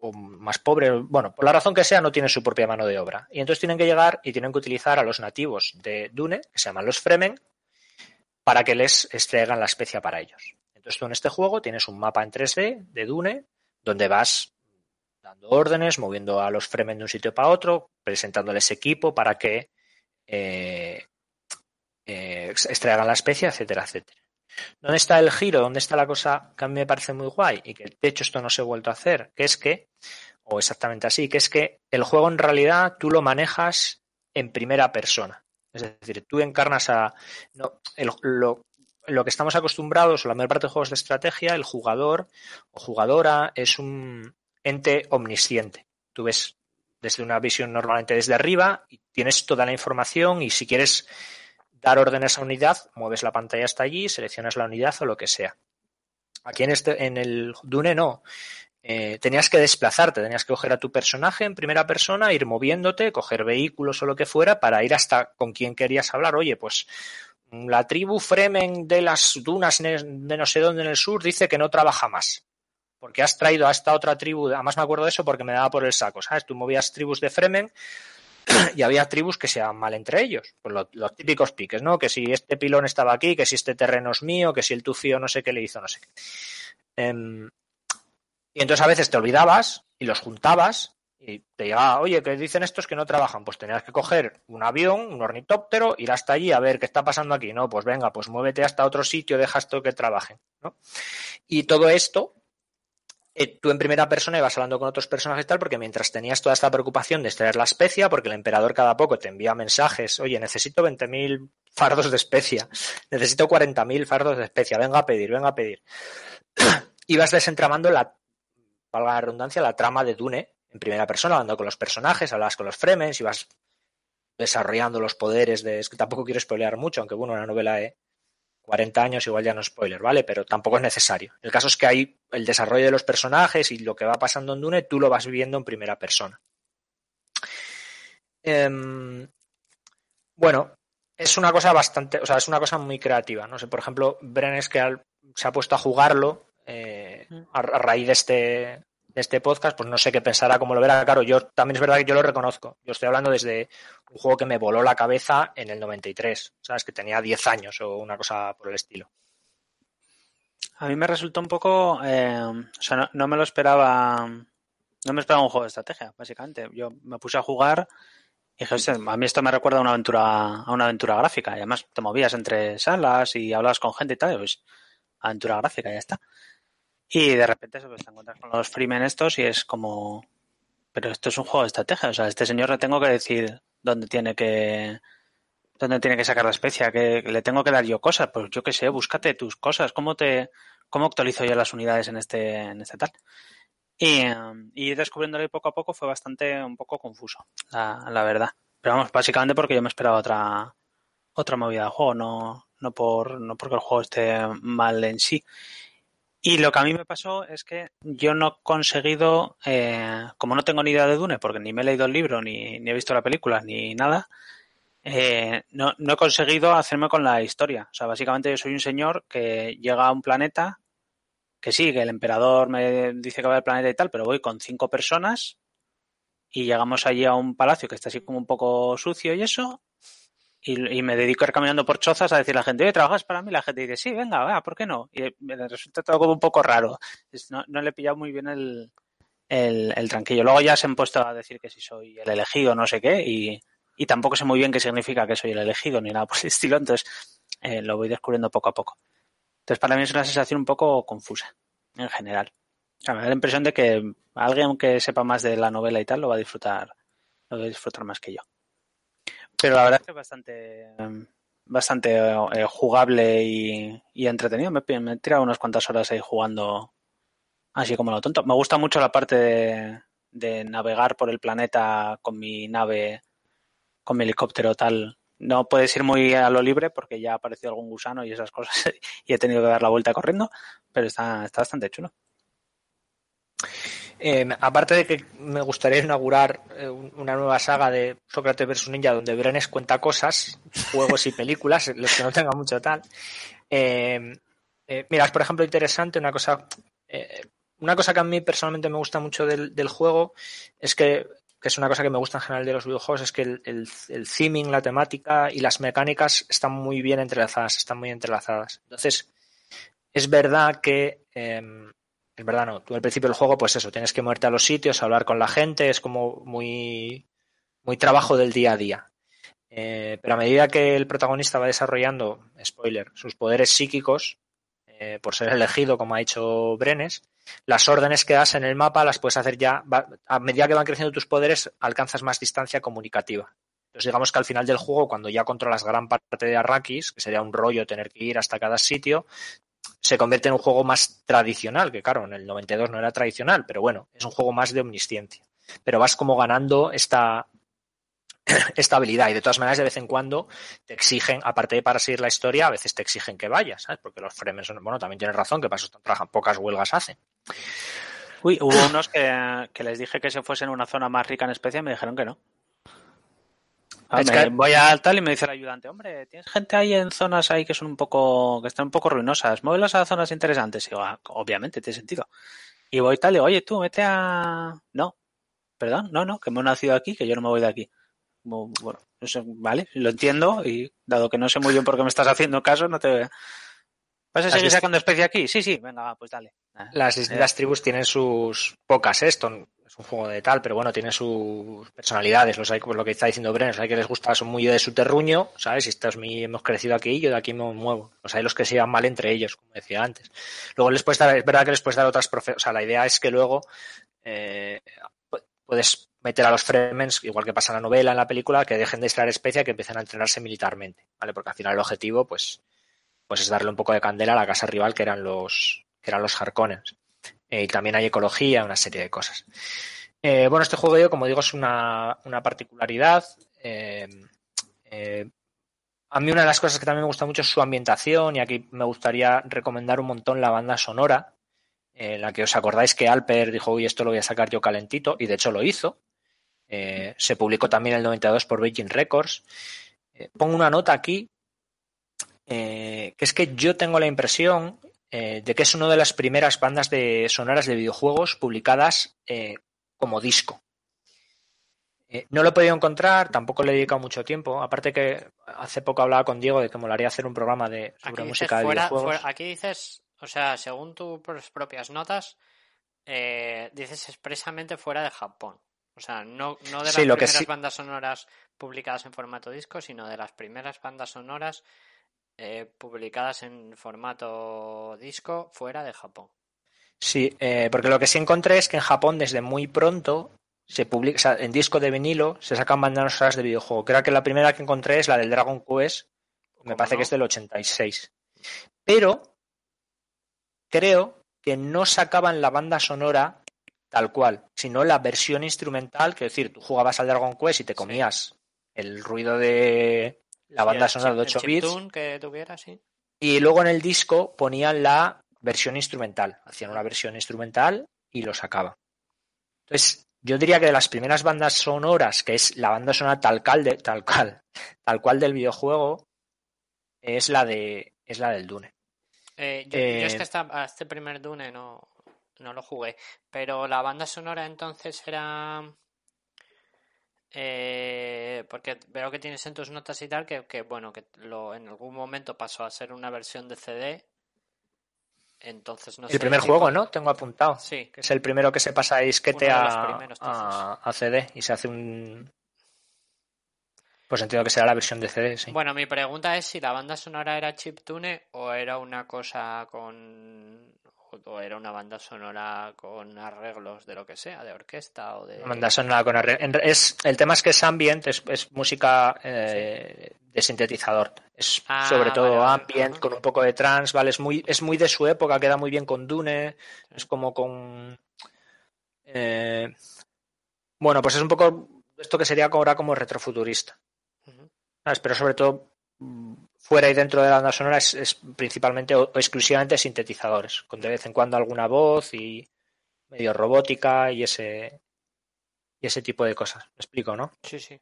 o, más pobres, bueno, por la razón que sea, no tienen su propia mano de obra. Y entonces tienen que llegar y tienen que utilizar a los nativos de Dune, que se llaman los Fremen, para que les extraigan la especia para ellos. Entonces tú en este juego tienes un mapa en 3D de Dune donde vas dando órdenes, moviendo a los Fremen de un sitio para otro, presentándoles equipo para que eh, eh, extraigan la especia, etcétera, etcétera. ¿Dónde está el giro? ¿Dónde está la cosa que a mí me parece muy guay? Y que de hecho esto no se ha vuelto a hacer, que es que, o exactamente así, que es que el juego en realidad tú lo manejas en primera persona. Es decir, tú encarnas a. No, lo, que estamos acostumbrados, o la mayor parte de juegos de estrategia, el jugador o jugadora es un ente omnisciente. Tú ves desde una visión normalmente desde arriba y tienes toda la información y si quieres dar órdenes a unidad, mueves la pantalla hasta allí, seleccionas la unidad o lo que sea. Aquí en, este, en el Dune no. Eh, tenías que desplazarte, tenías que coger a tu personaje en primera persona, ir moviéndote, coger vehículos o lo que fuera para ir hasta con quien querías hablar. Oye, pues la tribu Fremen de las dunas de no sé dónde en el sur dice que no trabaja más. Porque has traído a esta otra tribu, además me acuerdo de eso porque me daba por el saco, ¿sabes? Tú movías tribus de Fremen <clears throat> y había tribus que se iban mal entre ellos. Pues los, típicos piques, ¿no? Que si este pilón estaba aquí, que si este terreno es mío, que si el tufío no sé qué le hizo, no sé qué. Em, y entonces a veces te olvidabas y los juntabas y te llegaba, oye, que dicen estos que no trabajan. Pues tenías que coger un avión, un ornitóptero, ir hasta allí a ver qué está pasando aquí. No, pues venga, pues muévete hasta otro sitio, deja esto que trabajen. ¿no? Y todo esto, eh, tú en primera persona ibas hablando con otros personajes tal, porque mientras tenías toda esta preocupación de extraer la especia, porque el emperador cada poco te envía mensajes, oye, necesito 20.000 fardos de especia, <laughs> necesito 40.000 fardos de especia, venga a pedir, venga a pedir. <clears throat> ibas desentramando la valga la redundancia, la trama de Dune en primera persona, hablando con los personajes, hablabas con los Fremens y vas desarrollando los poderes de... Es que tampoco quiero spoilear mucho, aunque bueno, una novela de 40 años igual ya no es spoiler, ¿vale? Pero tampoco es necesario. El caso es que hay el desarrollo de los personajes y lo que va pasando en Dune, tú lo vas viviendo en primera persona. Em, bueno, es una cosa bastante, o sea, es una cosa muy creativa. No sé, por ejemplo, Bren que se ha puesto a jugarlo eh, a, raíz de este, de este podcast, pues no sé qué pensará, cómo lo verá. Claro, yo también es verdad que yo lo reconozco. Yo estoy hablando desde un juego que me voló la cabeza en el 93, ¿sabes? Que tenía 10 años o una cosa por el estilo. A mí me resultó un poco, eh, o sea, no, me lo esperaba no me esperaba un juego de estrategia, básicamente. Yo me puse a jugar y dije, "Hostia, a mí esto me recuerda a una aventura, a una aventura gráfica. Y además te movías entre salas y hablabas con gente y tal, y pues aventura gráfica, ya está. Y de repente pues, te encuentras con los freemen estos y es como, pero esto es un juego de estrategia. O sea, este señor le tengo que decir dónde tiene que, dónde tiene que sacar la especia, que le tengo que dar yo cosas. Pues yo qué sé, búscate tus cosas. ¿Cómo te, cómo actualizo yo las unidades en este, en este tal? Y, y ir descubriéndolo poco a poco fue bastante, un poco confuso, la, la verdad. Pero vamos, básicamente porque yo me esperaba otra, otra movida de juego, no, no por, no porque el juego esté mal en sí. Y lo que a mí me pasó es que yo no he conseguido, eh, como no tengo ni idea de Dune, porque ni me he leído el libro, ni, he visto la película, ni nada, eh, no, no he conseguido hacerme con la historia. O sea, básicamente yo soy un señor que llega a un planeta, que sí, que el emperador me dice que va al planeta y tal, pero voy con cinco personas y llegamos allí a un palacio que está así como un poco sucio y eso, y, me dedico a ir caminando por chozas a decir a la gente, oye, ¿trabajas para mí? La gente dice, sí, venga, va, ¿por qué no? Y me resulta todo como un poco raro. No, no le he pillado muy bien el, el, el tranquillo. Luego ya se han puesto a decir que si soy el elegido, no sé qué, y, y tampoco sé muy bien qué significa que soy el elegido ni nada por el estilo, entonces eh, lo voy descubriendo poco a poco. Entonces para mí es una sensación un poco confusa, en general. O sea, me da la impresión de que alguien que sepa más de la novela y tal lo va a disfrutar, lo va a disfrutar más que yo. Pero la verdad es que es bastante, bastante eh, jugable y, y entretenido. Me, me he tirado unas cuantas horas ahí jugando así como lo tonto. Me gusta mucho la parte de, de navegar por el planeta con mi nave, con mi helicóptero tal. No puedes ir muy a lo libre porque ya ha aparecido algún gusano y esas cosas <laughs> y he tenido que dar la vuelta corriendo, pero está, está bastante chulo. Aparte de que me gustaría inaugurar eh, un- una nueva saga de Sócrates vs Ninja donde Brenes cuenta cosas, juegos y películas, <laughs> los que no tengan mucho tal. Eh, eh, mira, es por ejemplo interesante una cosa, eh, una cosa que a mí personalmente me gusta mucho del, juego es que, que es una cosa que me gusta en general de los videojuegos, es que el, el, el theming, la temática y las mecánicas están muy bien entrelazadas, están muy entrelazadas. Entonces, es verdad que es verdad, no. Tú al principio del juego, pues eso, tienes que moverte a los sitios, hablar con la gente, es como muy, muy trabajo del día a día. Eh, pero a medida que el protagonista va desarrollando, spoiler, sus poderes psíquicos, eh, por ser elegido, como ha dicho Brenes, las órdenes que das en el mapa las puedes hacer ya, a medida que van creciendo tus poderes, alcanzas más distancia comunicativa. Entonces digamos que al final del juego, cuando ya controlas gran parte de Arrakis, que sería un rollo tener que ir hasta cada sitio, se convierte en un juego más tradicional, que claro, en el 92 no era tradicional, pero bueno, es un juego más de omnisciencia. Pero vas como ganando esta, <clears throat> esta habilidad y de todas maneras de vez en cuando te exigen, aparte de para seguir la historia, a veces te exigen que vayas, ¿sabes? Porque los Fremen son, bueno, también tienes razón, que para eso están trabajando, pocas huelgas hacen. Uy, hubo <clears throat> unos que, que les dije que se fuesen a una zona más rica en especia y me dijeron que no. Ah, Es me- que- Voy al tal y me dice el ayudante, hombre, tienes gente ahí en zonas ahí que son un poco, que están un poco ruinosas, muévelos a zonas interesantes. Y digo, "Ah, obviamente, tiene sentido. Y voy tal y digo, oye, tú, vete a... No, perdón, no, no, que me he nacido aquí, que yo no me voy de aquí. Bueno, eso, vale, lo entiendo y dado que no sé muy bien por qué me estás haciendo caso, no te... ¿Vas a Has seguir visto- sacando especie aquí? Sí, sí, venga, va, pues dale. Ah, Las distintas tribus tienen sus pocas, ¿eh? esto es un juego de tal, pero bueno, tiene sus personalidades. Los hay, pues lo que está diciendo Bren, los hay que les gusta, son muy de su terruño, ¿sabes? Si estás muy, hemos crecido aquí, yo de aquí me muevo. Los hay los que se llevan mal entre ellos, como decía antes. Luego les puedes dar, es verdad que les puedes dar otras profe, o sea, la idea es que luego eh, pu- puedes meter a los Fremens, igual que pasa en la novela, en la película, que dejen de extraer especia y que empiecen a entrenarse militarmente, ¿vale? Porque al final el objetivo, pues, pues es darle un poco de candela a la casa rival que eran los, que eran los. Eh, y también hay ecología, una serie de cosas. Eh, bueno, este juego, yo, como digo, es una, una particularidad. Eh, a mí una de las cosas que también me gusta mucho es su ambientación y aquí me gustaría recomendar un montón la banda sonora, en la que os acordáis que Alper dijo, uy, esto lo voy a sacar yo calentito, y de hecho lo hizo. Se publicó también el 92 por Virgin Records. Pongo una nota aquí, eh, que es que yo tengo la impresión eh, de que es una de las primeras bandas de sonoras de videojuegos publicadas eh, como disco. No lo he podido encontrar, tampoco le he dedicado mucho tiempo. Aparte que hace poco hablaba con Diego de que molaría hacer un programa de, sobre música de fuera, videojuegos. fuera- aquí dices, o sea, según tus propias notas, dices expresamente fuera de Japón. O sea, no, no de las Sí, primeras sí- bandas sonoras publicadas en formato disco, sino de las primeras bandas sonoras eh, publicadas en formato disco fuera de Japón. Sí, eh, porque lo que sí encontré es que en Japón desde muy pronto se publica, o sea, en disco de vinilo se sacan bandas sonoras de videojuego. Creo que la primera que encontré es la del Dragon Quest, me ¿Cómo parece no? que es del 86. Pero creo que no sacaban la banda sonora tal cual, sino la versión instrumental, que es decir, tú jugabas al Dragon Quest y te comías el ruido de la banda sonora de el 8 bits chiptune que tuviera, sí. y luego en el disco ponían la versión instrumental. Hacían una versión instrumental y lo sacaban. Entonces, yo diría que de las primeras bandas sonoras, que es la banda sonora tal cual, de, tal cual, <laughs> tal cual del videojuego, es la de es la del Dune. Eh, yo, Eh, yo es que esta- a este primer Dune no, no lo jugué, pero la banda sonora entonces era... eh, porque veo que tienes en tus notas y tal que, que, bueno, que lo, en algún momento pasó a ser una versión de CD. Entonces no sé el primer juego, ¿no? Tengo apuntado. Sí, Que es el primero que se pasa disquete de a, primeros, a, a CD y se hace un. Pues entiendo que será la versión de CD, sí. Bueno, mi pregunta es si la banda sonora era chiptune o era una cosa con... o era una banda sonora con arreglos de lo que sea, de orquesta o de... Banda sonora con arre- en re- es El tema es que es ambient, es, es música eh, de sintetizador. Es Ah, sobre todo vale, ambient, con un poco de trance, ¿vale? Es muy, es muy de su época, queda muy bien con Dune. Es como con. eh, bueno, pues es un poco esto que sería ahora como retrofuturista. ¿sabes? Pero sobre todo fuera y dentro de la banda sonora es, es principalmente o, exclusivamente sintetizadores, con de vez en cuando alguna voz y medio robótica y ese y ese tipo de cosas. Me explico, ¿no? Sí, sí.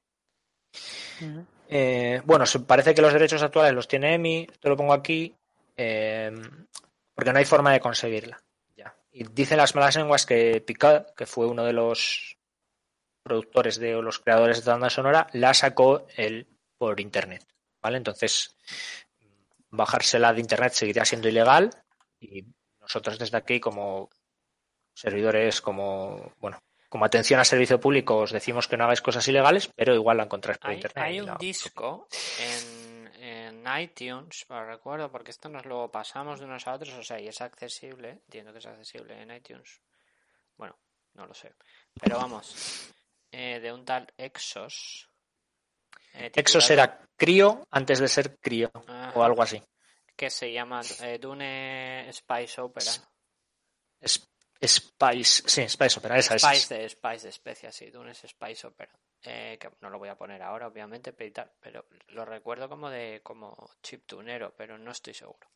Eh, bueno, se- parece que los derechos actuales los tiene EMI, te lo pongo aquí, eh, porque no hay forma de conseguirla. Ya. Y dicen las malas lenguas que Picard, que fue uno de los productores de o los creadores de banda sonora, la sacó él por internet. ¿Vale? Entonces, bajársela de internet seguiría siendo ilegal y nosotros desde aquí como servidores como bueno como atención al servicio público os decimos que no hagáis cosas ilegales pero igual la encontráis por Hay, internet hay un disco en, en iTunes, lo recuerdo, porque esto nos lo pasamos de unos a otros, o sea, y es accesible, entiendo que es accesible en iTunes. Bueno, no lo sé. Pero vamos, eh, de un tal Exos. Eh, Exos era crío antes de ser crío Ajá. o algo así que se llama eh, Dune Spice Opera. Es- Spice sí Spice Opera esa esa es Spice de Spice de especias, sí, Dune Spice Opera. Eh, que no lo voy a poner ahora, obviamente, pero, y tal, pero lo recuerdo como de como chiptunero, pero no estoy seguro.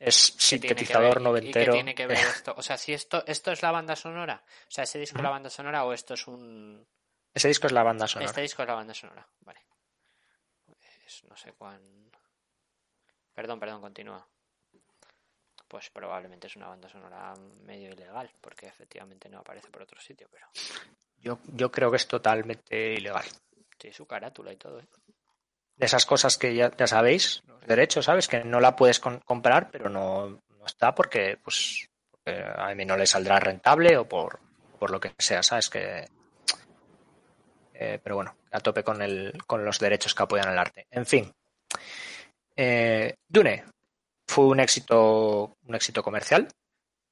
es ¿Qué tiene que sintetizador? ¿Y- y noventero qué tiene que ver <laughs> esto? O sea, si esto esto es la banda sonora, o sea, ese disco es la banda sonora o esto es un ese disco es la banda sonora este disco es la banda sonora, vale. Pues no sé cuán Perdón, perdón, continúa. Pues probablemente es una banda sonora medio ilegal, porque efectivamente no aparece por otro sitio, pero yo, yo creo que es totalmente ilegal tiene su carátula y todo, ¿eh? de esas cosas que ya, ya sabéis los derechos sabes que no la puedes con- comprar pero no, no está porque pues porque a mí no le saldrá rentable o por, por lo que sea sabes que eh, pero bueno a tope con el con los derechos que apoyan el arte. En fin. Eh, Dune fue un éxito un éxito comercial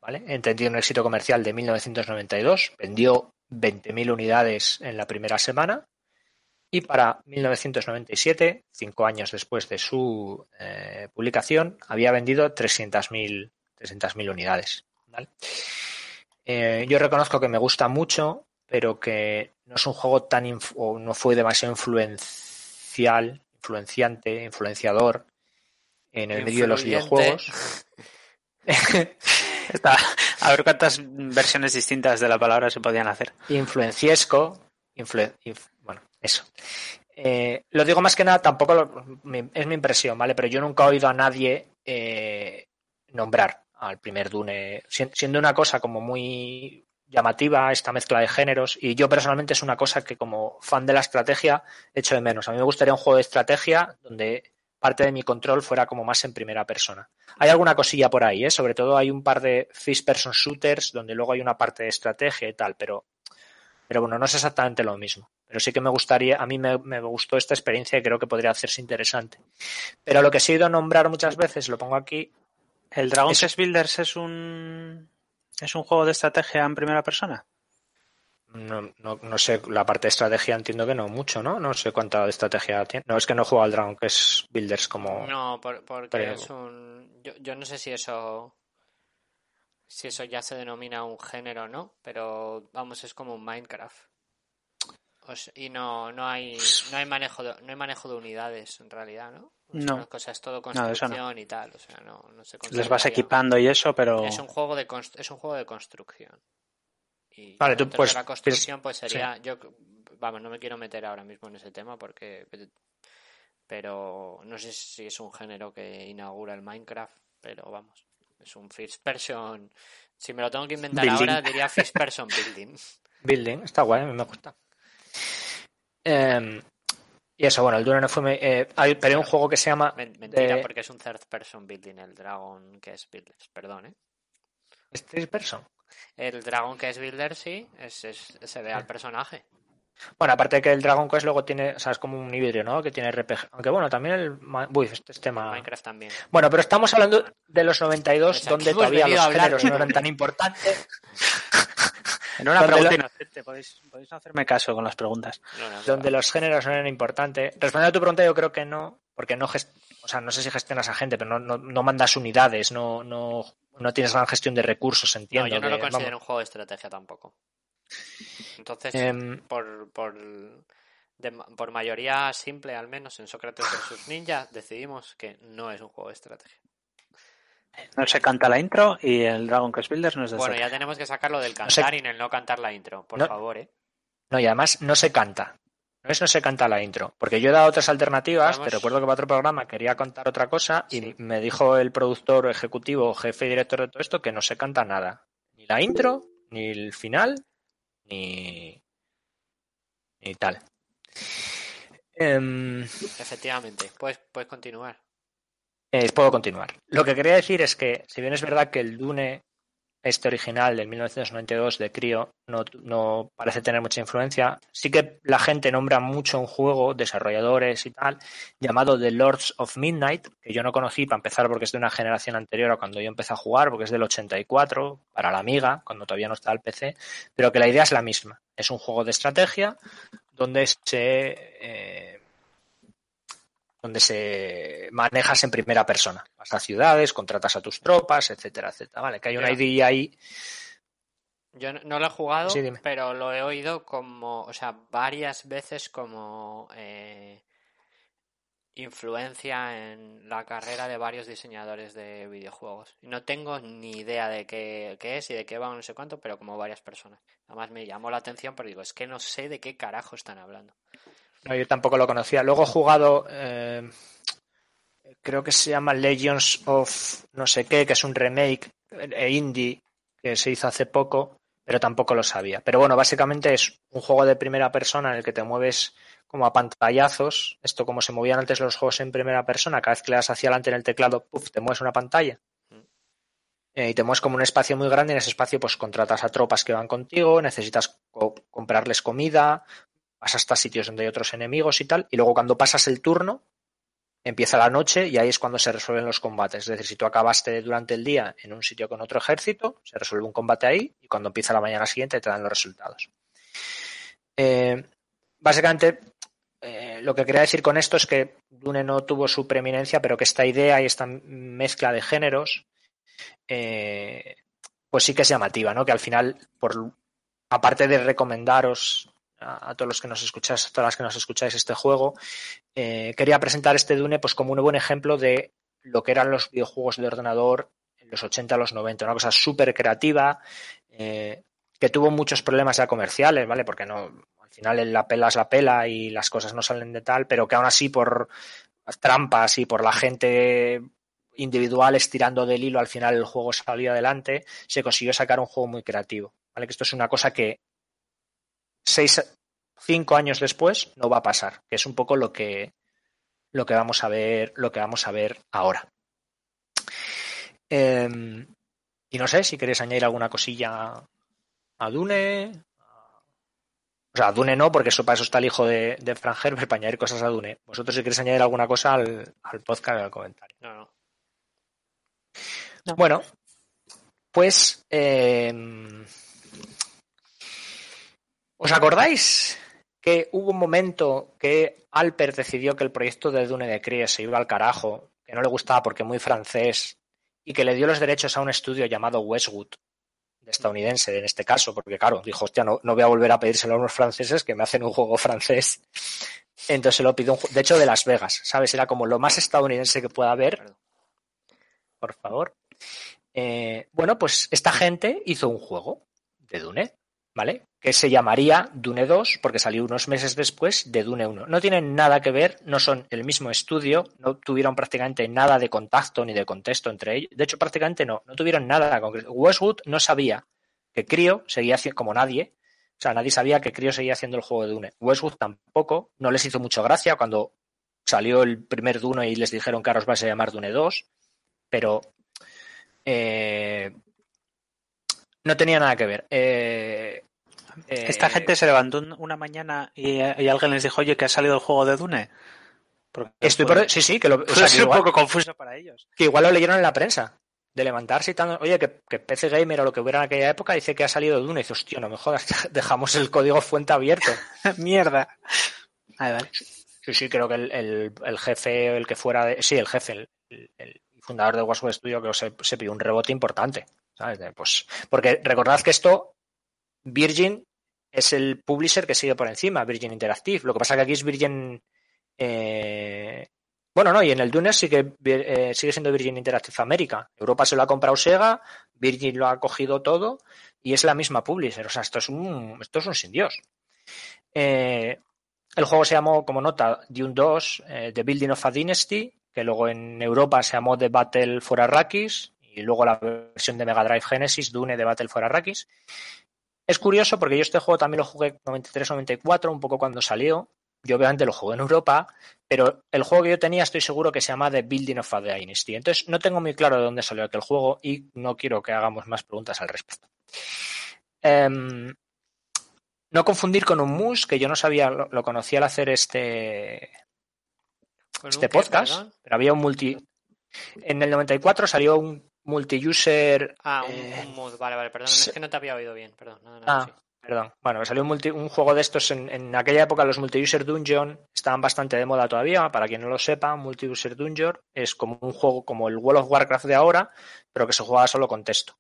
vale entendido un éxito comercial de 1992 vendió 20.000 unidades en la primera semana y para 1997, cinco años después de su eh, publicación, había vendido 300.000 300.000 unidades. yo reconozco que me gusta mucho, pero que no es un juego tan inf- o no fue demasiado influencial, influenciante, influenciador en el medio de los videojuegos. <laughs> Está- a ver cuántas versiones distintas de la palabra se podían hacer. influenciesco, influ- inf- bueno, eso. Eh, lo digo más que nada, tampoco lo- mi- es mi impresión, ¿vale? Pero yo nunca he oído a nadie eh, nombrar al primer Dune, si- siendo una cosa como muy llamativa esta mezcla de géneros y yo personalmente es una cosa que como fan de la estrategia echo de menos. A mí me gustaría un juego de estrategia donde parte de mi control fuera como más en primera persona. Hay alguna cosilla por ahí, ¿eh? sobre todo hay un par de first person shooters donde luego hay una parte de estrategia y tal, pero, pero bueno, no es exactamente lo mismo. Pero sí que me gustaría, a mí me, me gustó esta experiencia y creo que podría hacerse interesante. Pero lo que he ido a nombrar muchas veces, lo pongo aquí. ¿El Dragon Es- Quest Builders es un es un juego de estrategia en primera persona? No, no, no sé, la parte de estrategia entiendo que no mucho, ¿no? No sé cuánta de estrategia tiene. No, es que no he jugado al Dragon, que es Builders como... No, por- porque Pero- es un... Yo, yo no sé si eso... Si eso ya se denomina un género no, pero vamos, es como un Minecraft. O sea, y no, no hay no hay manejo de, no hay manejo de unidades en realidad, ¿no? O sea, No. cosas, es todo No, de eso construcción y tal, o sea, no, no se Les vas equipando y eso, pero Es un juego de const- es un juego de construcción. Y Vale, tú, pues, de la construcción pues sería yo vamos, no me quiero meter ahora mismo en ese tema porque pero no sé si es un género que inaugura el Minecraft, pero vamos, es un first person. Si me lo tengo que inventar Building. ahora diría first <laughs> person building. Building, está guay, a mí me gusta. Eh, y eso, bueno, el Dune no fue... me- eh, hay, pero hay un juego que se llama... Men- Mentira, de- porque es un third person building el Dragon que es Builders, perdón, ¿eh? ¿Es third person? El Dragon que es Builder sí, es, es- se ve al personaje. Bueno, aparte de que el Dragon Quest luego tiene, o sea, es como un híbrido, ¿no? Que tiene RPG. Aunque bueno, también el... Uy, este es tema... Minecraft también. Bueno, pero estamos hablando de los 92, Pues aquí donde todavía los géneros no eran tan importantes. <laughs> en una ¿Dónde pregunta lo- inocente, podéis, podéis no hacerme caso con las preguntas. No, no, no. donde los géneros no eran importantes. Respondiendo a tu pregunta, yo creo que no, porque no gest- o sea, no sé si gestionas a gente, pero no, no, no mandas unidades, no, no, no tienes gran gestión de recursos, entiendo. No, yo no de- lo considero vamos. un juego de estrategia tampoco. Entonces, Em, por, por, de por mayoría simple, al menos en Sócrates vs Ninja, decidimos que no es un juego de estrategia. No se canta la intro y el Dragon Quest Builders no es de Bueno, ya tenemos que sacarlo del cantar y en el no cantar la intro, por No- favor, ¿eh? no, y además no se canta. No es no se canta la intro, porque yo he dado otras alternativas, Vamos. te recuerdo que para otro programa quería contar otra cosa y Sí. me dijo el productor ejecutivo, jefe y director de todo esto que no se canta nada. Ni la intro, ni el final, ni, ni tal. Em, Efectivamente, puedes, puedes continuar. Eh, puedo continuar. Lo que quería decir es que, si bien es verdad que el Dune, este original del 1992 de Crio, no, parece tener mucha influencia, sí que la gente nombra mucho un juego, desarrolladores y tal, llamado The Lords of Midnight, que yo no conocí para empezar porque es de una generación anterior a cuando yo empecé a jugar, porque es del 84, para la Amiga, cuando todavía no estaba el PC, pero que la idea es la misma. Es un juego de estrategia donde se... eh, donde se manejas en primera persona. Vas a ciudades, contratas a tus tropas, etcétera, etcétera. Vale, que hay una idea ahí. Yo no, lo he jugado, Sí, pero lo he oído como, o sea, varias veces como eh, influencia en la carrera de varios diseñadores de videojuegos. No tengo ni idea de qué, qué es y de qué va, no sé cuánto, pero como varias personas. Además me llamó la atención, pero digo, es que no sé de qué carajo están hablando. No, yo tampoco lo conocía. Luego he jugado, eh, creo que se llama Legends of no sé qué, que es un remake eh, indie que se hizo hace poco, pero tampoco lo sabía. Pero bueno, básicamente es un juego de primera persona en el que te mueves como a pantallazos. Esto como se movían antes los juegos en primera persona, cada vez que le das hacia adelante en el teclado, puff, te mueves una pantalla. Eh, y te mueves como un espacio muy grande y en ese espacio pues contratas a tropas que van contigo, necesitas co- comprarles comida, vas hasta sitios donde hay otros enemigos y tal, y luego cuando pasas el turno, empieza la noche y ahí es cuando se resuelven los combates. Es decir, si tú acabaste durante el día en un sitio con otro ejército, se resuelve un combate ahí y cuando empieza la mañana siguiente te dan los resultados. Eh, básicamente, eh, lo que quería decir con esto es que Dune no tuvo su preeminencia, pero que esta idea y esta mezcla de géneros, eh, pues sí que es llamativa, ¿no? Que al final, por aparte de recomendaros a, todos los que nos escucháis, a todas las que nos escucháis este juego, eh, quería presentar este Dune pues como un buen ejemplo de lo que eran los videojuegos de ordenador en los 80 a los 90, una cosa súper creativa, eh, que tuvo muchos problemas ya comerciales, ¿vale? Porque no, al final la pela es la pela y las cosas no salen de tal, pero que aún así por trampas y por la gente individual estirando del hilo, al final el juego salió adelante, se consiguió sacar un juego muy creativo, ¿vale? Que esto es una cosa que seis, cinco años después no va a pasar, que es un poco lo que lo que vamos a ver, lo que vamos a ver ahora. Em, y no sé si queréis añadir alguna cosilla a Dune. O sea, a Dune no, porque eso para eso está el hijo de, de Herbert, para añadir cosas a Dune. Vosotros si queréis añadir alguna cosa al, al podcast al comentario. No, no. No. Bueno, pues eh, ¿os acordáis que hubo un momento que Alper decidió que el proyecto de Dune de Cries se iba al carajo, que no le gustaba porque muy francés, y que le dio los derechos a un estudio llamado Westwood, de estadounidense en este caso, porque claro, dijo, hostia, no, no voy a volver a pedírselo a unos franceses que me hacen un juego francés. Entonces se lo pidió, un de hecho, de Las Vegas, ¿sabes? Era como lo más estadounidense que pueda haber. Por favor. Eh, bueno, pues esta gente hizo un juego de Dune, ¿vale? Que se llamaría Dune 2, porque salió unos meses después de Dune 1. No tienen nada que ver, no son el mismo estudio, no tuvieron prácticamente nada de contacto ni de contexto entre ellos. De hecho, prácticamente no, no tuvieron nada concreto. Westwood no sabía que Crio seguía como nadie, o sea, nadie sabía que Crio seguía haciendo el juego de Dune. Westwood tampoco, no les hizo mucho gracia cuando salió el primer Dune y les dijeron que ahora os vais a llamar Dune 2, pero eh, no tenía nada que ver. Eh, eh, Esta gente se levantó un- una mañana y, y alguien les dijo, oye, que ha salido el juego de Dune. Porque Estoy por, sí, sí, que, lo, o que ser un poco confuso para ellos. que igual lo leyeron en la prensa. De levantarse y tal. Oye, que, que PC Gamer o lo que hubiera en aquella época dice que ha salido Dune. Y dice, hostia, no me jodas, <laughs> dejamos el código fuente abierto. <laughs> Mierda. Vale. Sí, sí, creo que el, el- el jefe, el que fuera de. Sí, el jefe, el, fundador de Westwood Studio, creo que se, se pidió un rebote importante. De, Pues, porque recordad que esto, Virgin es el publisher que sigue por encima, Virgin Interactive. Lo que pasa que aquí es Virgin. eh, bueno, no, y en el Dune sigue, eh, sigue siendo Virgin Interactive América. Europa se lo ha comprado Sega, Virgin lo ha cogido todo y es la misma publisher. O sea, esto es un, esto es un sin Dios. Eh, el juego se llamó, como nota, Dune 2, eh, The Building of a Dynasty, que luego en Europa se llamó The Battle for Arrakis, y luego la versión de Mega Drive Genesis, Dune The Battle for Arrakis. Es curioso porque yo este juego también lo jugué 93-94, un poco cuando salió. Yo obviamente lo jugué en Europa, pero el juego que yo tenía estoy seguro que se llama The Building of a Dynasty. Entonces no tengo muy claro de dónde salió aquel juego y no quiero que hagamos más preguntas al respecto. Em, no confundir con un mus, que yo no sabía, lo, lo conocí al hacer este, ¿Con este qué, podcast, pero había un multi. En el 94 salió un multi-user. Ah, un, eh, un mood, vale, vale, perdón, es que no te había oído bien, perdón. No, no, Ah, sí. perdón. Bueno, salió un, multi- un juego de estos en, en aquella época. Los multi-user dungeon estaban bastante de moda todavía. Para quien no lo sepa, multi-user dungeon es como un juego como el World of Warcraft de ahora, pero que se jugaba solo con texto.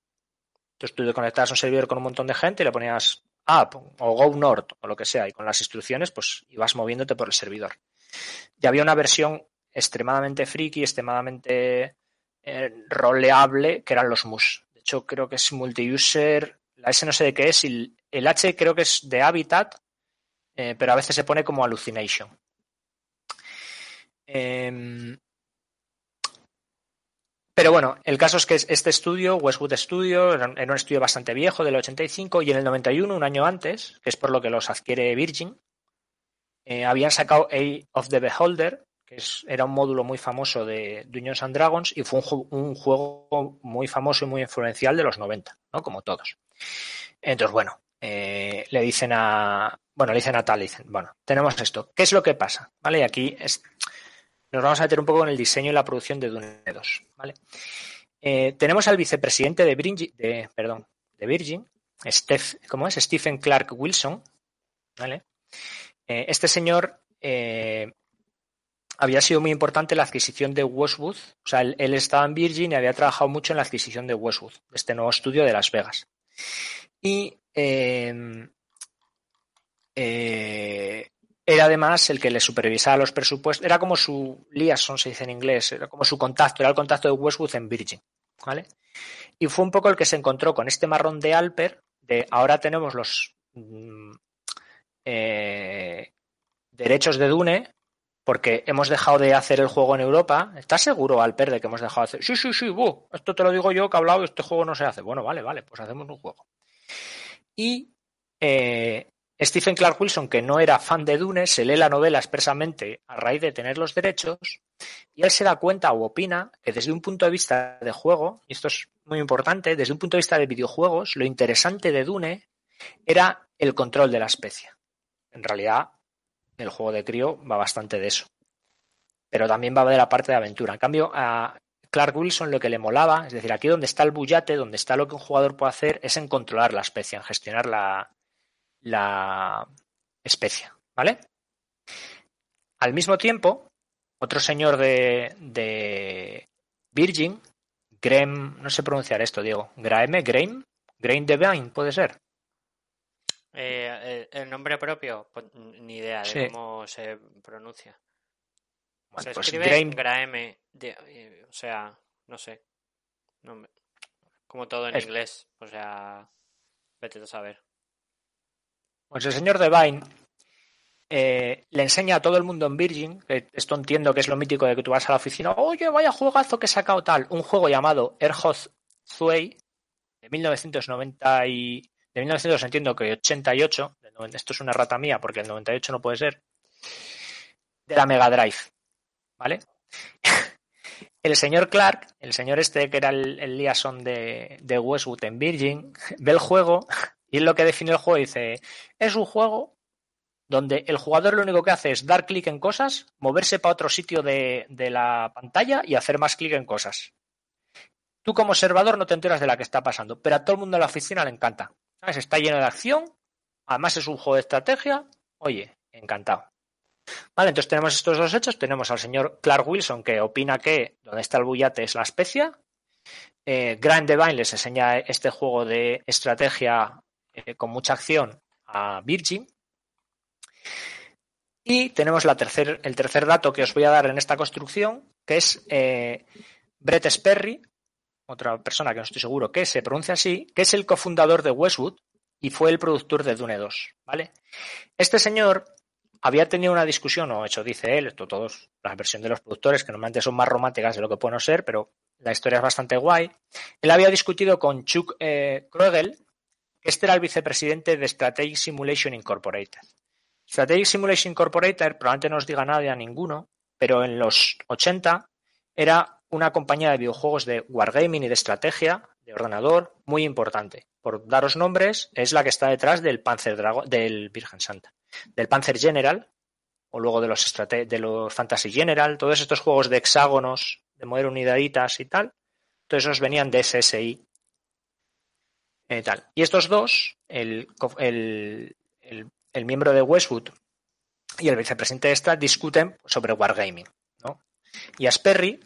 Entonces tú te conectabas a un servidor con un montón de gente y le ponías up o go north o lo que sea, y con las instrucciones, pues ibas moviéndote por el servidor. Y había una versión extremadamente friki, extremadamente eh, roleable, que eran los mus. De hecho, creo que es multi-user, la S no sé de qué es, y el, H creo que es de Habitat, eh, pero a veces se pone como Hallucination. Em, pero bueno, el caso es que este estudio, Westwood Studio, era un estudio bastante viejo, del 85, y en el 91, un año antes, que es por lo que los adquiere Virgin, eh, habían sacado A of the Beholder, es- era un módulo muy famoso de Dungeons and Dragons y fue un, ju- un juego muy famoso y muy influencial de los 90, ¿no? Como todos. Entonces, bueno, eh, le dicen a. Bueno, le dicen a tal, le dicen, bueno, tenemos esto. ¿Qué es lo que pasa? ¿Vale? Y aquí es- nos vamos a meter un poco en el diseño y la producción de Dune 2, ¿vale? Eh, tenemos al vicepresidente de, Virgin, perdón, de Virgin, Steph, ¿cómo es? Stephen Clark Wilson, ¿vale? Eh, este señor había sido muy importante la adquisición de Westwood, o sea, él, estaba en Virgin y había trabajado mucho en la adquisición de Westwood, este nuevo estudio de Las Vegas. Y eh, eh, era además el que le supervisaba los presupuestos, era como su liaison, se dice en inglés, era como su contacto, era el contacto de Westwood en Virgin, ¿vale? Y fue un poco el que se encontró con este marrón de Alper, de ahora tenemos los mm, eh, derechos de Dune, porque hemos dejado de hacer el juego en Europa. ¿Estás seguro, Alper, de que hemos dejado de hacer? Sí, sí, sí, buh, esto te lo digo yo que he hablado y este juego no se hace. Bueno, vale, vale, pues hacemos un juego. Y eh, Stephen Clark Wilson, que no era fan de Dune, se lee la novela expresamente a raíz de tener los derechos y él se da cuenta o opina que desde un punto de vista de juego, y esto es muy importante, desde un punto de vista de videojuegos, lo interesante de Dune era el control de la especie. En realidad, el juego de crío va bastante de eso. Pero también va de la parte de aventura. En cambio, a Clark Wilson lo que le molaba, es decir, aquí donde está el bullate, donde está lo que un jugador puede hacer, es en controlar la especie, en gestionar la, la especie. ¿Vale? Al mismo tiempo, otro señor de, de Virgin, Graham, no sé pronunciar esto, Diego, Graham, Graham, Graham Devine, puede ser. Eh, el nombre propio, pues, ni idea de cómo se pronuncia. se pues escribe Graham, eh, o sea, no sé. como todo en inglés, o sea, vete a saber. Pues el señor Devine eh, le enseña a todo el mundo en Virgin, que esto entiendo que es lo mítico de que tú vas a la oficina, oye, vaya juegazo que he sacado tal, un juego llamado Erhoth Zway de 1990 y de 1900 entiendo que 88, esto es una rata mía porque el 98 no puede ser, de la Mega Drive, ¿vale? <laughs> el señor Clark, el señor este que era el, el liaison de, Westwood en Virgin, <laughs> ve el juego y es lo que define el juego dice, es un juego donde el jugador lo único que hace es dar clic en cosas, moverse para otro sitio de, de la pantalla y hacer más clic en cosas. Tú como observador no te enteras de la que está pasando, pero a todo el mundo en la oficina le encanta. Está lleno de acción, además es un juego de estrategia. Oye, encantado. Vale, entonces tenemos estos dos hechos. Tenemos al señor Clark Wilson que opina que donde está el bullate es la especia. Eh, Devine les enseña este juego de estrategia eh, con mucha acción a Virgin. Y tenemos el tercer dato que os voy a dar en esta construcción, que es eh, Brett Sperry, otra persona que no estoy seguro que se pronuncia así, que es el cofundador de Westwood y fue el productor de Dune 2, ¿vale? Este señor había tenido una discusión, o hecho dice él, esto todos, la versión de los productores, que normalmente son más románticas de lo que pueden ser, pero la historia es bastante guay. Él había discutido con Chuck eh, que este era el vicepresidente de Strategic Simulation Incorporated. Strategic Simulation Incorporated probablemente no os diga nada a ninguno, pero en los 80 era una compañía de videojuegos de wargaming y de estrategia de ordenador muy importante. Por daros nombres, es la que está detrás del Panzer del Virgen Santa, del Panzer General, o luego de los, de los Fantasy General, todos estos juegos de hexágonos, de mover unidaditas y tal, todos esos venían de SSI. Eh, tal. Y estos dos, el, el, el, miembro de Westwood y el vicepresidente de esta, discuten sobre Wargaming. ¿no? Y Asperry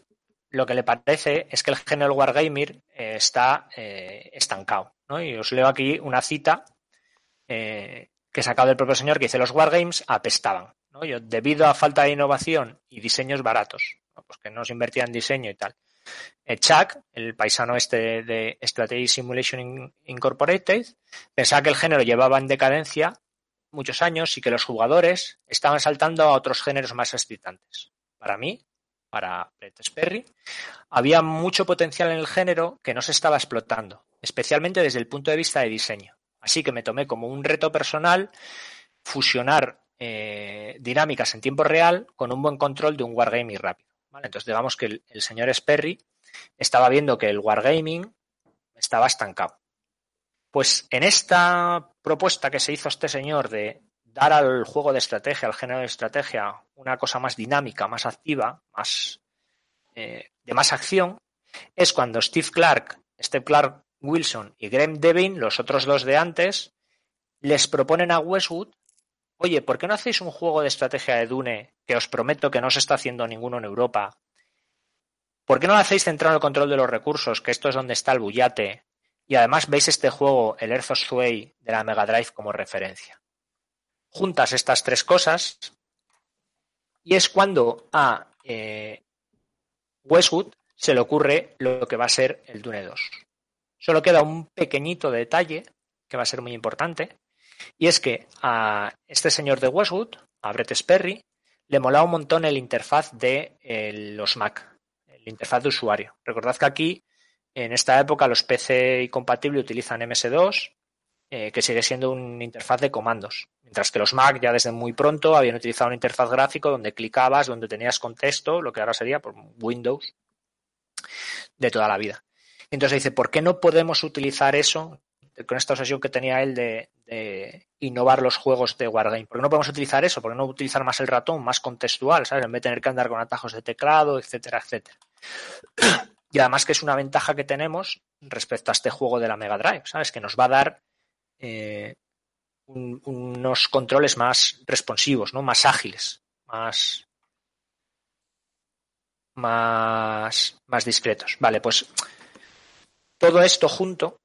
lo que le parece es que el género Wargamer eh, está eh, estancado. ¿no? Y os leo aquí una cita eh, que he sacado del propio señor que dice los Wargames apestaban. ¿no? debido a falta de innovación y diseños baratos, pues que no se invertía en diseño y tal. Chuck, el paisano este de Strategy Simulation Incorporated, pensaba que el género llevaba en decadencia muchos años y que los jugadores estaban saltando a otros géneros más excitantes. Para mí, para Brett Sperry, había mucho potencial en el género que no se estaba explotando, especialmente desde el punto de vista de diseño. Así que me tomé como un reto personal fusionar eh, dinámicas en tiempo real con un buen control de un wargaming rápido. Entonces digamos que el, el señor Sperry estaba viendo que el wargaming estaba estancado. Pues en esta propuesta que se hizo este señor de dar al juego de estrategia, al género de estrategia, una cosa más dinámica, más activa, más eh, de más acción, es cuando Steve Clark, Steve Clark Wilson y Graham Devine, los otros dos de antes, les proponen a Westwood, oye, ¿por qué no hacéis un juego de estrategia de Dune que os prometo que no se está haciendo ninguno en Europa? ¿Por qué no lo hacéis centrado en el control de los recursos, que esto es donde está el bullate? Y además veis este juego, el Earth of Sway de la Mega Drive, como referencia juntas estas tres cosas y es cuando a eh, Westwood se le ocurre lo que va a ser el Dune 2. Solo queda un pequeñito detalle que va a ser muy importante y es que a este señor de Westwood, a Brett Sperry, le molaba un montón el interfaz de eh, los Mac, el interfaz de usuario. Recordad que aquí, en esta época, los PC compatibles utilizan MS2 eh, que sigue siendo una interfaz de comandos. Mientras que los Mac ya desde muy pronto habían utilizado una interfaz gráfico donde clicabas, donde tenías contexto, lo que ahora sería por Windows de toda la vida. Entonces dice, ¿por qué no podemos utilizar eso con esta obsesión que tenía él de, innovar los juegos de Wargame? ¿Por qué no podemos utilizar eso? ¿Por qué no utilizar más el ratón, más contextual, ¿sabes? En vez de tener que andar con atajos de teclado, etcétera, etcétera. <clears throat> Y además que es una ventaja que tenemos respecto a este juego de la Mega Drive, ¿sabes? Que nos va a dar eh, unos controles más responsivos, ¿no? Más ágiles, más, más, discretos. Vale, pues todo esto junto,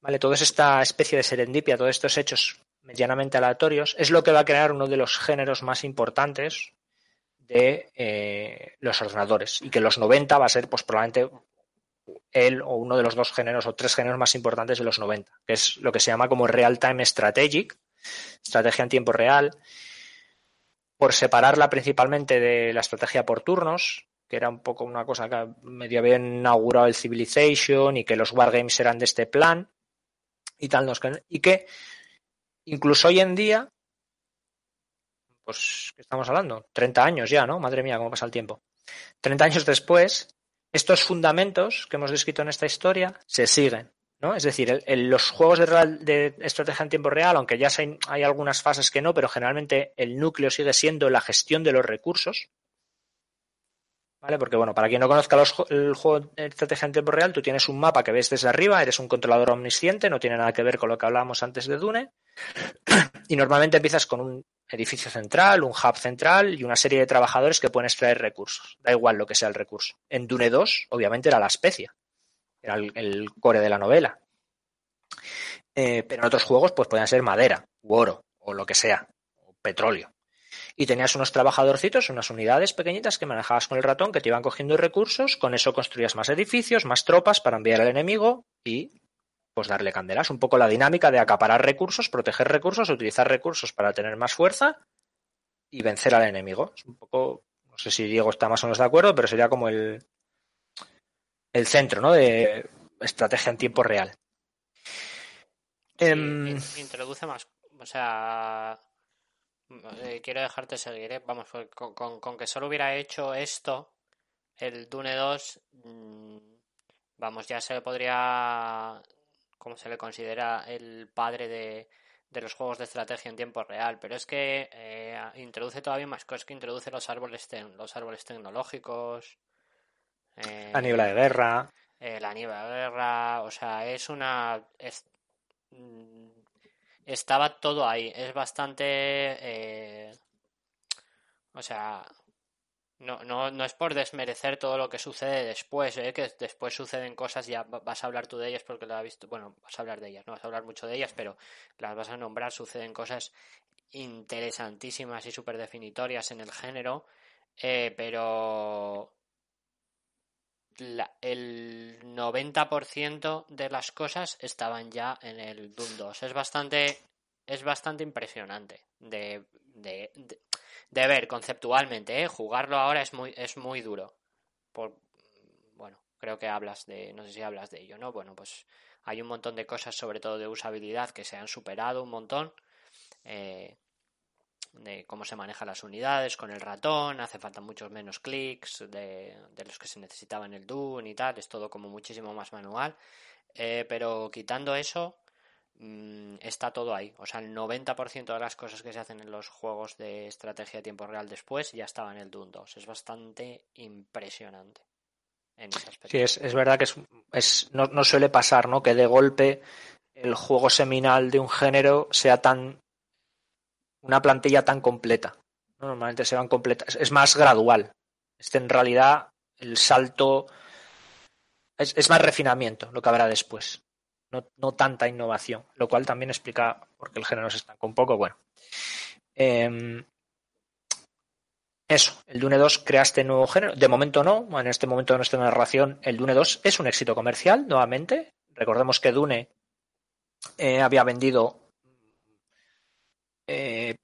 ¿vale? Toda esta especie de serendipia, todos estos hechos medianamente aleatorios, es lo que va a crear uno de los géneros más importantes de eh, los ordenadores. Y que los 90 va a ser, pues probablemente él o uno de los dos géneros o tres géneros más importantes de los 90, que es lo que se llama como Real Time Strategic, estrategia en tiempo real, por separarla principalmente de la estrategia por turnos, que era un poco una cosa que medio había inaugurado el Civilization y que los wargames eran de este plan y tal, y que incluso hoy en día, pues, ¿qué estamos hablando? 30 años ya, ¿no? Madre mía, cómo pasa el tiempo. 30 años después, estos fundamentos que hemos descrito en esta historia se siguen. ¿no? Es decir, los juegos de, estrategia en tiempo real, aunque ya hay, algunas fases que no, pero generalmente el núcleo sigue siendo la gestión de los recursos. ¿Vale? Porque, bueno, para quien no conozca el juego de estrategia en tiempo real, tú tienes un mapa que ves desde arriba, eres un controlador omnisciente, no tiene nada que ver con lo que hablábamos antes de Dune. <clears throat> Y normalmente empiezas con un edificio central, un hub central y una serie de trabajadores que pueden extraer recursos. Da igual lo que sea el recurso. En Dune 2, obviamente, era la especia. Era el, core de la novela. Eh, pero en otros juegos, pues podían ser madera, u oro, o lo que sea, o petróleo. Y tenías unos trabajadorcitos, unas unidades pequeñitas que manejabas con el ratón que te iban cogiendo recursos, con eso construías más edificios, más tropas para enviar al enemigo y pues darle candelas. Un poco la dinámica de acaparar recursos, proteger recursos, utilizar recursos para tener más fuerza y vencer al enemigo. Es un poco, no sé si Diego está más o menos de acuerdo, pero sería como el, el centro ¿no? de estrategia en tiempo real. Em, introduce más, o sea, eh, quiero dejarte seguir, ¿eh? vamos, pues, con, que solo hubiera hecho esto, el Dune 2, mm, vamos, ya se le podría como se le considera el padre de, los juegos de estrategia en tiempo real, pero es que eh, introduce todavía más cosas, que introduce los árboles, los árboles tecnológicos. Eh, la niebla de guerra. Eh, la niebla de guerra, o sea, es una... Mm, estaba todo ahí, es bastante... Eh, o sea, no, no, no es por desmerecer todo lo que sucede después, ¿eh? que después suceden cosas, ya vas a hablar tú de ellas porque lo has visto, bueno, vas a hablar de ellas, no vas a hablar mucho de ellas, pero las vas a nombrar, suceden cosas interesantísimas y súper definitorias en el género, eh, pero la, el 90% de las cosas estaban ya en el Doom 2. Es bastante, es bastante impresionante de, de de ver conceptualmente, ¿eh? jugarlo ahora es muy, es muy duro. Bueno, creo que hablas de, no sé si hablas de ello, ¿no? Bueno, pues hay un montón de cosas, sobre todo de usabilidad, que se han superado un montón. Eh, de cómo se manejan las unidades con el ratón, hace falta muchos menos clics de, de los que se necesitaba en el Dune y tal, es todo como muchísimo más manual. Eh, pero quitando eso, Mm, está todo ahí. O sea, el 90% de las cosas que se hacen en los juegos de estrategia de tiempo real después ya estaba en el Doom 2. Es bastante impresionante. En ese aspecto. Sí, es, es verdad que es, es no, no, suele pasar, ¿no? Que de golpe el juego seminal de un género sea tan. una plantilla tan completa. Normalmente se van completas. Es más gradual. Este en realidad el salto. Es, es más refinamiento lo que habrá después no, tanta innovación, lo cual también explica por qué el género se estancó un poco. Bueno, em, eso, el Dune 2 crea este nuevo género. De momento no, en este momento de nuestra narración, el Dune 2 es un éxito comercial, nuevamente. Recordemos que Dune eh, había vendido, eh,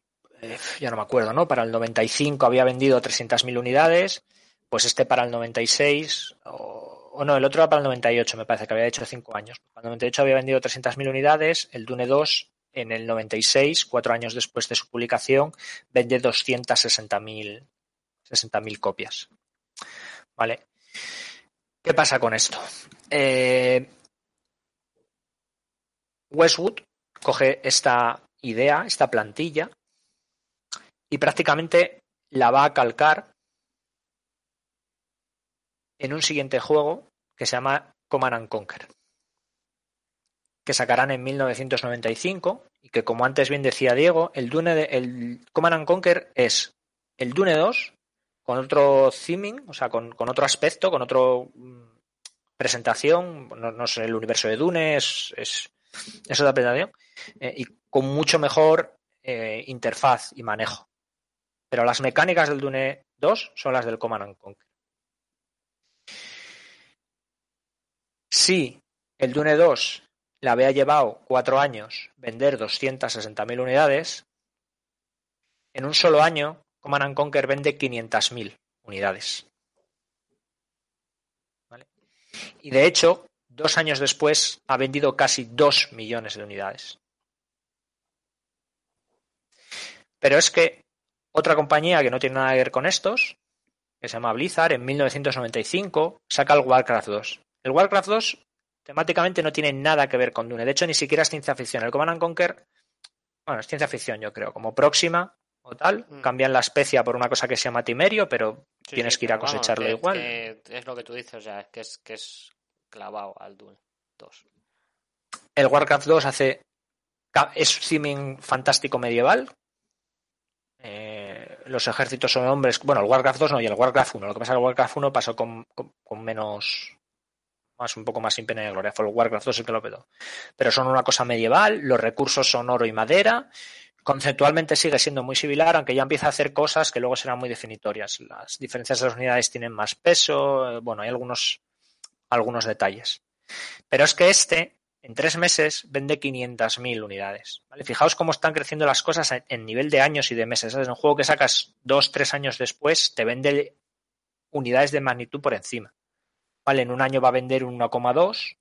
eh, ya no me acuerdo, ¿no? Para el 95 había vendido 300.000 unidades. pues este para el 96, o, o, no, el otro era para el 98, me parece que había hecho 5 años. Para el 98 había vendido 300.000 unidades, el Dune 2 en el 96, cuatro años después de su publicación, vende 260.000 60.000 copias. ¿Vale? ¿Qué pasa con esto? Eh, Westwood coge esta idea, esta plantilla, y prácticamente la va a calcar en un siguiente juego que se llama Command and Conquer, que sacarán en 1995 y que como antes bien decía Diego, el Dune de, el Command and Conquer es el Dune 2 con otro theming, o sea, con, con otro aspecto, con otro presentación, no, no, sé, el universo de Dune es, es, es otra presentación, eh, y con mucho mejor eh, interfaz y manejo. Pero las mecánicas del Dune 2 son las del Command and Conquer. Si el Dune 2 le había llevado cuatro años vender 260.000 unidades, en un solo año Command and Conquer vende 500.000 unidades. Y de hecho, dos años después ha vendido casi 2 millones de unidades. Pero es que otra compañía que no tiene nada que ver con estos, que se llama Blizzard, en 1995 saca el Warcraft 2. El Warcraft 2 temáticamente no tiene nada que ver con Dune. De hecho, ni siquiera es ciencia ficción. El Command Conquer, bueno, es ciencia ficción, yo creo, como próxima o tal. Mm. Cambian la especia por una cosa que se llama timerio, pero sí, tienes sí, que ir a cosecharlo vamos, igual. Que es lo que tú dices, o sea, es que es, que es clavado al Dune 2. El Warcraft 2 hace. Es theming fantástico medieval, eh, los ejércitos son hombres. Bueno, el Warcraft 2 no, y el Warcraft 1. Lo que pasa es que el Warcraft 1 pasó con, con, con menos. Más, un poco más sin pena de gloria. Fue el Warcraft 2 el que lo petó. Pero son una cosa medieval, los recursos son oro y madera. Conceptualmente sigue siendo muy similar, aunque ya empieza a hacer cosas que luego serán muy definitorias. Las diferencias de las unidades tienen más peso. Bueno, hay algunos, algunos detalles. Pero es que este en tres meses vende 500.000 unidades. Fijaos cómo están creciendo las cosas en nivel de años y de meses. Es un juego que sacas dos, tres años después, te vende unidades de magnitud por encima. ¿Vale? En un año va a vender 1,2.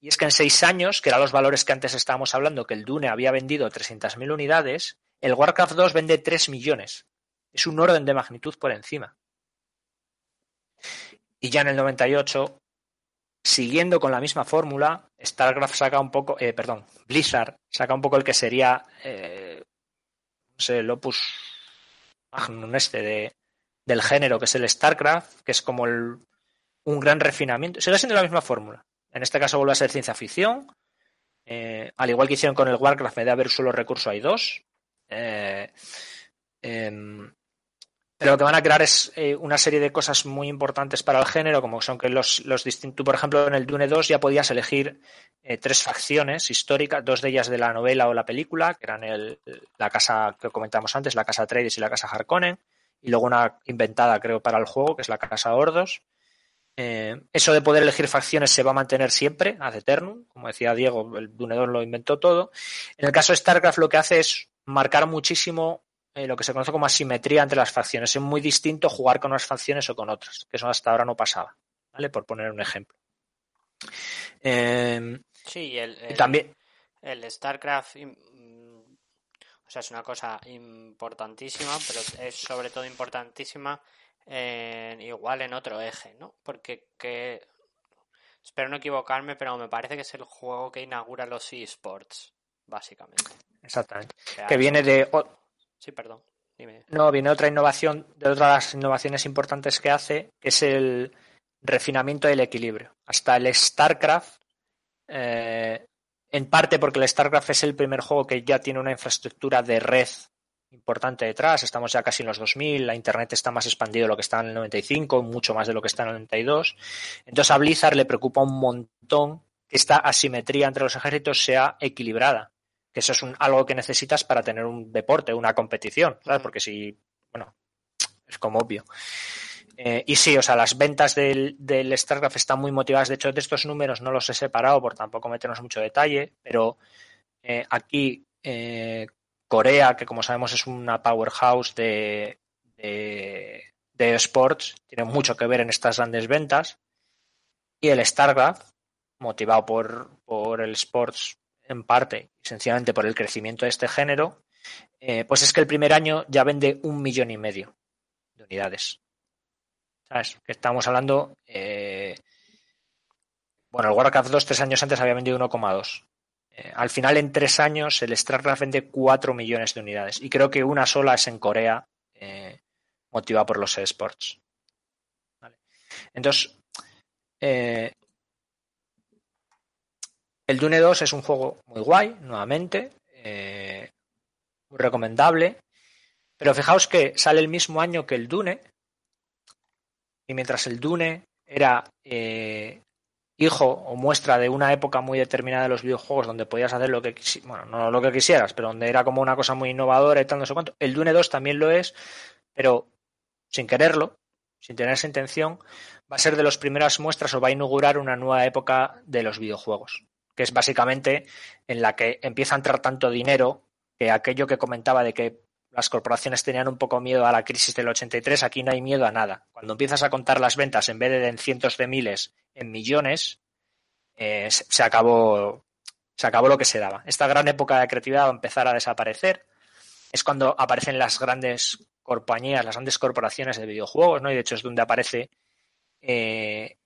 Y es que en seis años, que eran los valores que antes estábamos hablando, que el Dune había vendido 300.000 unidades, el Warcraft 2 vende 3 millones. Es un orden de magnitud por encima. Y ya en el 98 siguiendo con la misma fórmula, StarCraft saca un poco, eh, perdón, Blizzard saca un poco el que sería, eh, no sé, el opus magnum este de, del género, que es el StarCraft, que es como el, un gran refinamiento. Sigue siendo la misma fórmula. En este caso vuelve a ser ciencia ficción. Eh, al igual que hicieron con el Warcraft, me da haber solo recurso hay dos. Eh, em, pero lo que van a crear es eh, una serie de cosas muy importantes para el género, como son que los, los distintos, por ejemplo, en el Dune 2 ya podías elegir tres facciones históricas, dos de ellas de la novela o la película, que eran el, la casa que comentamos antes, la casa Atreides y la casa Harkonnen, y luego una inventada, creo, para el juego, que es la casa Ordos. Eh, eso de poder elegir facciones se va a mantener siempre, ad eternum, como decía Diego, el Dune 2 lo inventó todo. En el caso de StarCraft lo que hace es marcar muchísimo eh, lo que se conoce como asimetría entre las facciones. Es muy distinto jugar con unas facciones o con otras, que eso hasta ahora no pasaba, ¿vale? Por poner un ejemplo. Eh, sí, el, el, también. El StarCraft, o sea, es una cosa importantísima, pero es sobre todo importantísima en, igual en otro eje, ¿no? Porque que, espero no equivocarme, pero me parece que es el juego que inaugura los eSports, básicamente. Exactamente. O sea, que viene de Sí, perdón. Dime. No, viene otra innovación, de otras de las innovaciones importantes que hace, que es el refinamiento del equilibrio. Hasta el StarCraft, eh, en parte porque el StarCraft es el primer juego que ya tiene una infraestructura de red importante detrás, estamos ya casi en los 2000, la Internet está más expandido de lo que está en el 95, mucho más de lo que está en el 92. Entonces a Blizzard le preocupa un montón que esta asimetría entre los ejércitos sea equilibrada que eso es un, algo que necesitas para tener un deporte, una competición, ¿sabes? Porque si, bueno, es como obvio. Eh, y sí, o sea, las ventas del, del, StarCraft están muy motivadas. De hecho, de estos números no los he separado por tampoco meternos mucho detalle, pero eh, aquí eh, Corea, que como sabemos es una powerhouse de, de, Sports tiene mucho que ver en estas grandes ventas. Y el StarCraft, motivado por, por el Sports en parte, sencillamente por el crecimiento de este género, eh, pues es que el primer año ya vende un millón y medio de unidades. ¿Sabes? Que estamos hablando. Eh, bueno, el Warcraft 2 tres años antes había vendido 1,2. Eh, al final, en tres años, el StarCraft vende 4 millones de unidades. Y creo que una sola es en Corea, eh, motivada por los esports. Entonces, eh, el Dune 2 es un juego muy guay, nuevamente, muy recomendable. Pero fijaos que sale el mismo año que el Dune. Y mientras el Dune era hijo o muestra de una época muy determinada de los videojuegos donde podías hacer lo que bueno, no lo que quisieras, pero donde era como una cosa muy innovadora y tal, no sé cuánto. El Dune 2 también lo es, pero sin quererlo, sin tener esa intención, va a ser de las primeras muestras o va a inaugurar una nueva época de los videojuegos, que es básicamente en la que empieza a entrar tanto dinero que aquello que comentaba de que las corporaciones tenían un poco miedo a la crisis del 83, aquí no hay miedo a nada. Cuando empiezas a contar las ventas en vez de en cientos de miles, en millones, eh, se acabó se acabó lo que se daba. Esta gran época de creatividad va a empezar a desaparecer. Es cuando aparecen las grandes compañías, las grandes corporaciones de videojuegos, ¿no? Y de hecho es donde aparece eh,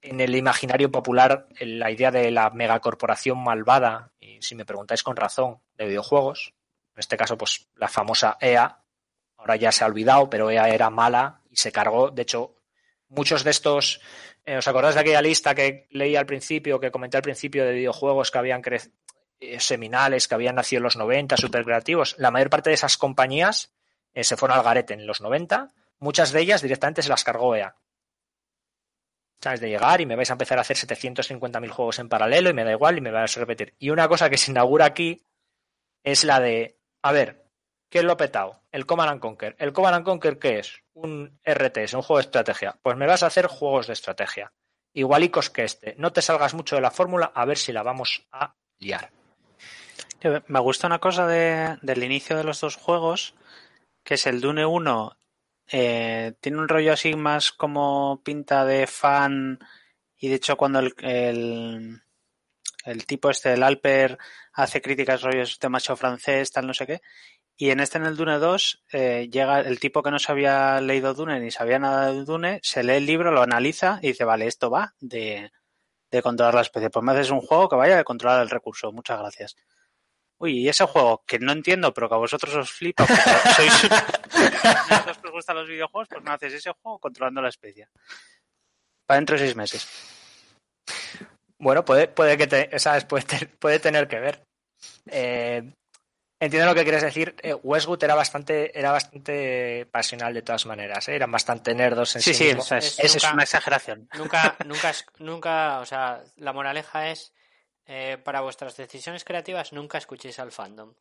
en el imaginario popular la idea de la megacorporación malvada, y si me preguntáis con razón, de videojuegos. En este caso, pues la famosa EA, ahora ya se ha olvidado, pero EA era mala y se cargó. De hecho, muchos de estos, eh, ¿os acordáis de aquella lista que leí al principio, que comenté al principio de videojuegos que habían crecido? seminales que habían nacido en los 90, super creativos, la mayor parte de esas compañías eh, se fueron al garete en los 90, muchas de ellas directamente se las cargó EA. ¿Sabes? De llegar y me vais a empezar a hacer 750.000 juegos en paralelo y me da igual y me vais a repetir. Y una cosa que se inaugura aquí es la de, a ver, ¿qué es lo petado? El Command and Conquer. ¿El Command and Conquer qué es? Un RTS, un juego de estrategia. Pues me vas a hacer juegos de estrategia. Igualicos que este. No te salgas mucho de la fórmula a ver si la vamos a liar. Me gusta una cosa de, del inicio de los dos juegos, que es el Dune 1 eh, tiene un rollo así más como pinta de fan y de hecho cuando el, el tipo este, el Alper, hace críticas rollos de macho francés, tal no sé qué, y en este en el Dune 2 eh, llega el tipo que no se había leído Dune ni sabía nada de Dune, se lee el libro, lo analiza y dice, vale, esto va de, de controlar la especie. Pues me haces un juego que vaya de controlar el recurso. Muchas gracias. Uy, y ese juego que no entiendo, pero que a vosotros os flipa, porque <laughs> sois <laughs> a vosotros os gustan los videojuegos, pues me haces ese juego controlando la especie. Para dentro de seis meses. Bueno, puede, puede que te, ¿sabes? Puede, te- puede tener que ver. Eh, entiendo lo que quieres decir. Eh, Westwood era bastante, era bastante pasional de todas maneras. ¿eh? Eran bastante nerdos en sí, Sí, sí, mismos. o sea, es, Es es nunca- una exageración. Nunca, <laughs> nunca, es- nunca, o sea, la moraleja es, eh, para vuestras decisiones creativas, nunca escuchéis al fandom.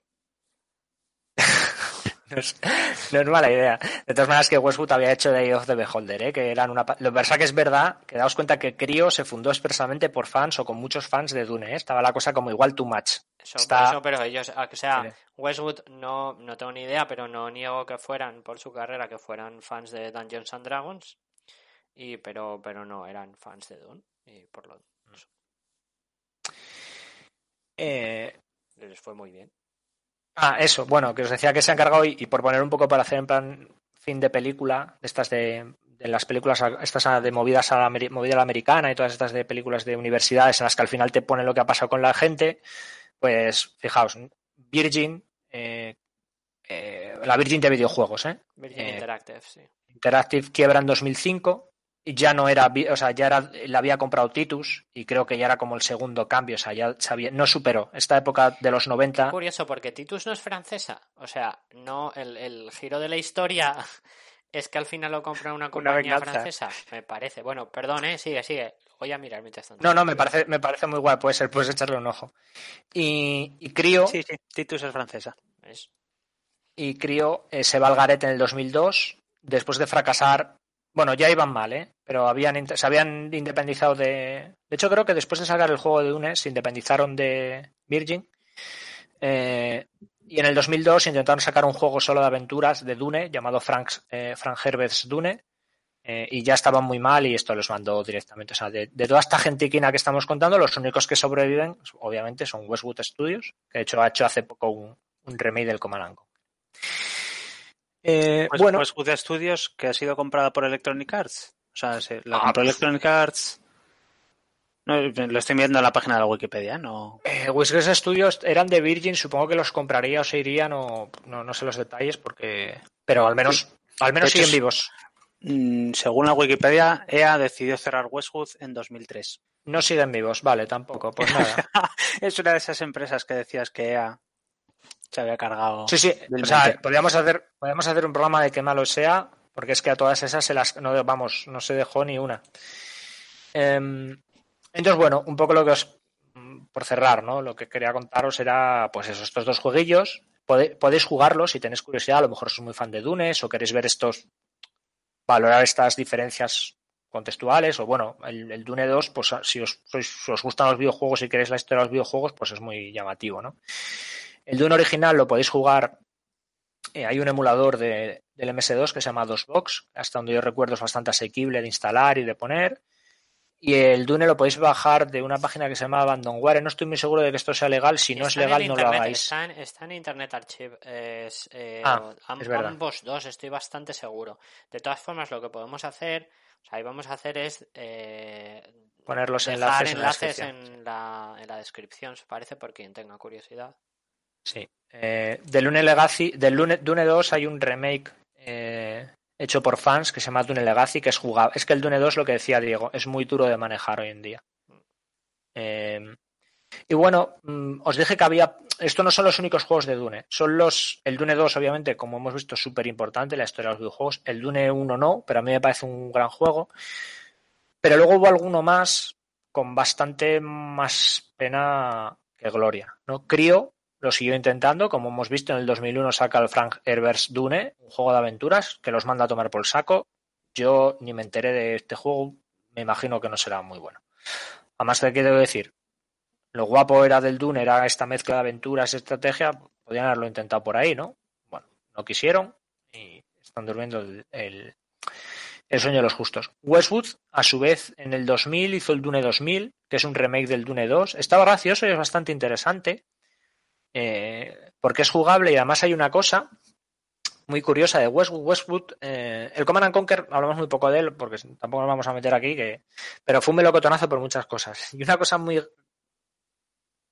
<laughs> No es, <laughs> no es mala idea. De todas maneras, que Westwood había hecho Day of the Beholder, ¿eh? que eran una. Lo que pasa que es verdad que daos cuenta que Crio se fundó expresamente por fans o con muchos fans de Dune. ¿eh? Estaba la cosa como igual too much. Eso, Está- eso, pero ellos, o sea. Westwood no, no tengo ni idea, pero no niego que fueran, por su carrera, que fueran fans de Dungeons and Dragons, y, pero, pero no eran fans de Dune, y por lo eso, Eh, les fue muy bien. Ah, eso, bueno, que os decía que se ha encargado y, y por poner un poco para hacer en plan fin de película, de estas de, de las películas, estas de movidas a la, movida a la americana y todas estas de películas de universidades en las que al final te ponen lo que ha pasado con la gente, pues fijaos, Virgin, eh, eh, la Virgin de videojuegos, ¿eh? Virgin Eh, Interactive, sí. Interactive quiebra en 2005 y ya no era, o sea, ya era, la había comprado Titus y creo que ya era como el segundo cambio, o sea, ya sabía, no superó esta época de los 90. Curioso, porque Titus no es francesa. O sea, no el, el giro de la historia <laughs> es que al final lo compra una compañía francesa. Me parece. Bueno, perdón, ¿eh? Sigue, sigue. Voy a mirar mientras tanto. No, no, me parece, me parece muy guay, puede ser, puedes echarle un ojo. Y, y Crio, Sí, sí, Titus es francesa. ¿Ves? y Crio eh, se va al garete en el 2002, después de fracasar, bueno, ya iban mal, ¿eh? Pero habían, se habían independizado de... De hecho, creo que después de sacar el juego de Dune, se independizaron de Virgin. Eh, y en el 2002 intentaron sacar un juego solo de aventuras de Dune llamado Frank, eh, Frank Herbert's Dune. eh, y ya estaban muy mal y esto los mandó directamente. O sea, de, toda esta gentiquina que estamos contando, los únicos que sobreviven, obviamente, son Westwood Studios, que de hecho ha hecho hace poco un, remake del Conquer. Eh, Pues, bueno, pues Studios, que ha sido comprada por Electronic Arts. O sea, se, la Ah, compró pues- Electronic Arts. No, lo estoy viendo en la página de la Wikipedia, no. Eh, Whiskers Studios eran de Virgin, supongo que los compraría o se irían, o no, no sé los detalles, porque. Pero al menos, al menos hecho, siguen vivos. Mm, según la Wikipedia, EA decidió cerrar Westwood en 2003. No siguen vivos, vale, tampoco. Pues nada. <laughs> es una de esas empresas que decías que EA se había cargado. Sí, sí. O sea, podríamos hacer, podríamos hacer un programa de qué malo sea, porque es que a todas esas se las, no, vamos, no se dejó ni una. Em, entonces, bueno, un poco lo que os, por cerrar, ¿no? Lo que quería contaros era, pues eso, estos dos jueguillos. Podéis jugarlos si tenéis curiosidad, a lo mejor sois muy fan de Dunes o queréis ver estos, valorar estas diferencias contextuales o bueno, el, el Dune 2, pues si os, sois- si os gustan los videojuegos y queréis la historia de los videojuegos, pues es muy llamativo, ¿no? El Dune original lo podéis jugar. eh, hay un emulador de, del MS2 que se llama DOSBox, hasta donde yo recuerdo es bastante asequible de instalar y de poner. Y el Dune lo podéis bajar de una página que se llama Abandonware. No estoy muy seguro de que esto sea legal. Si no es Está legal, no lo hagáis. Está en, está en Internet Archive. es, eh, Ah, am- es ambos dos, estoy bastante seguro. De todas formas, lo que podemos hacer, o sea, ahí vamos a hacer es eh, Poner los enlaces en la enlaces descripción. en la, en la descripción, se parece, por quien tenga curiosidad. Sí. Eh, del Dune Legacy, del Dune, Dune 2 hay un remake eh, hecho por fans que se llama Dune Legacy, que es jugable. Es que el Dune 2, lo que decía Diego, es muy duro de manejar hoy en día. Eh, y bueno, mm, os dije que había. Esto no son los únicos juegos de Dune. Son los. El Dune 2, obviamente, como hemos visto, es súper importante la historia de los videojuegos. El Dune 1 no, pero a mí me parece un gran juego. Pero luego hubo alguno más con bastante más pena que gloria. ¿no? Crio lo siguió intentando, como hemos visto en el 2001 saca el Frank Herbert's Dune, un juego de aventuras que los manda a tomar por saco. Yo ni me enteré de este juego, me imagino que no será muy bueno. Además, te quiero decir, lo guapo era del Dune, era esta mezcla de aventuras estrategia, podían haberlo intentado por ahí, ¿no? Bueno, no quisieron y están durmiendo el, el, el sueño de los justos. Westwood, a su vez, en el 2000 hizo el Dune 2000, que es un remake del Dune 2. Estaba gracioso y es bastante interesante, eh, porque es jugable y además hay una cosa muy curiosa de Westwood. Westwood eh, el Command and Conquer, hablamos muy poco de él, porque tampoco nos vamos a meter aquí, que, pero fue un melocotonazo por muchas cosas. Y una cosa muy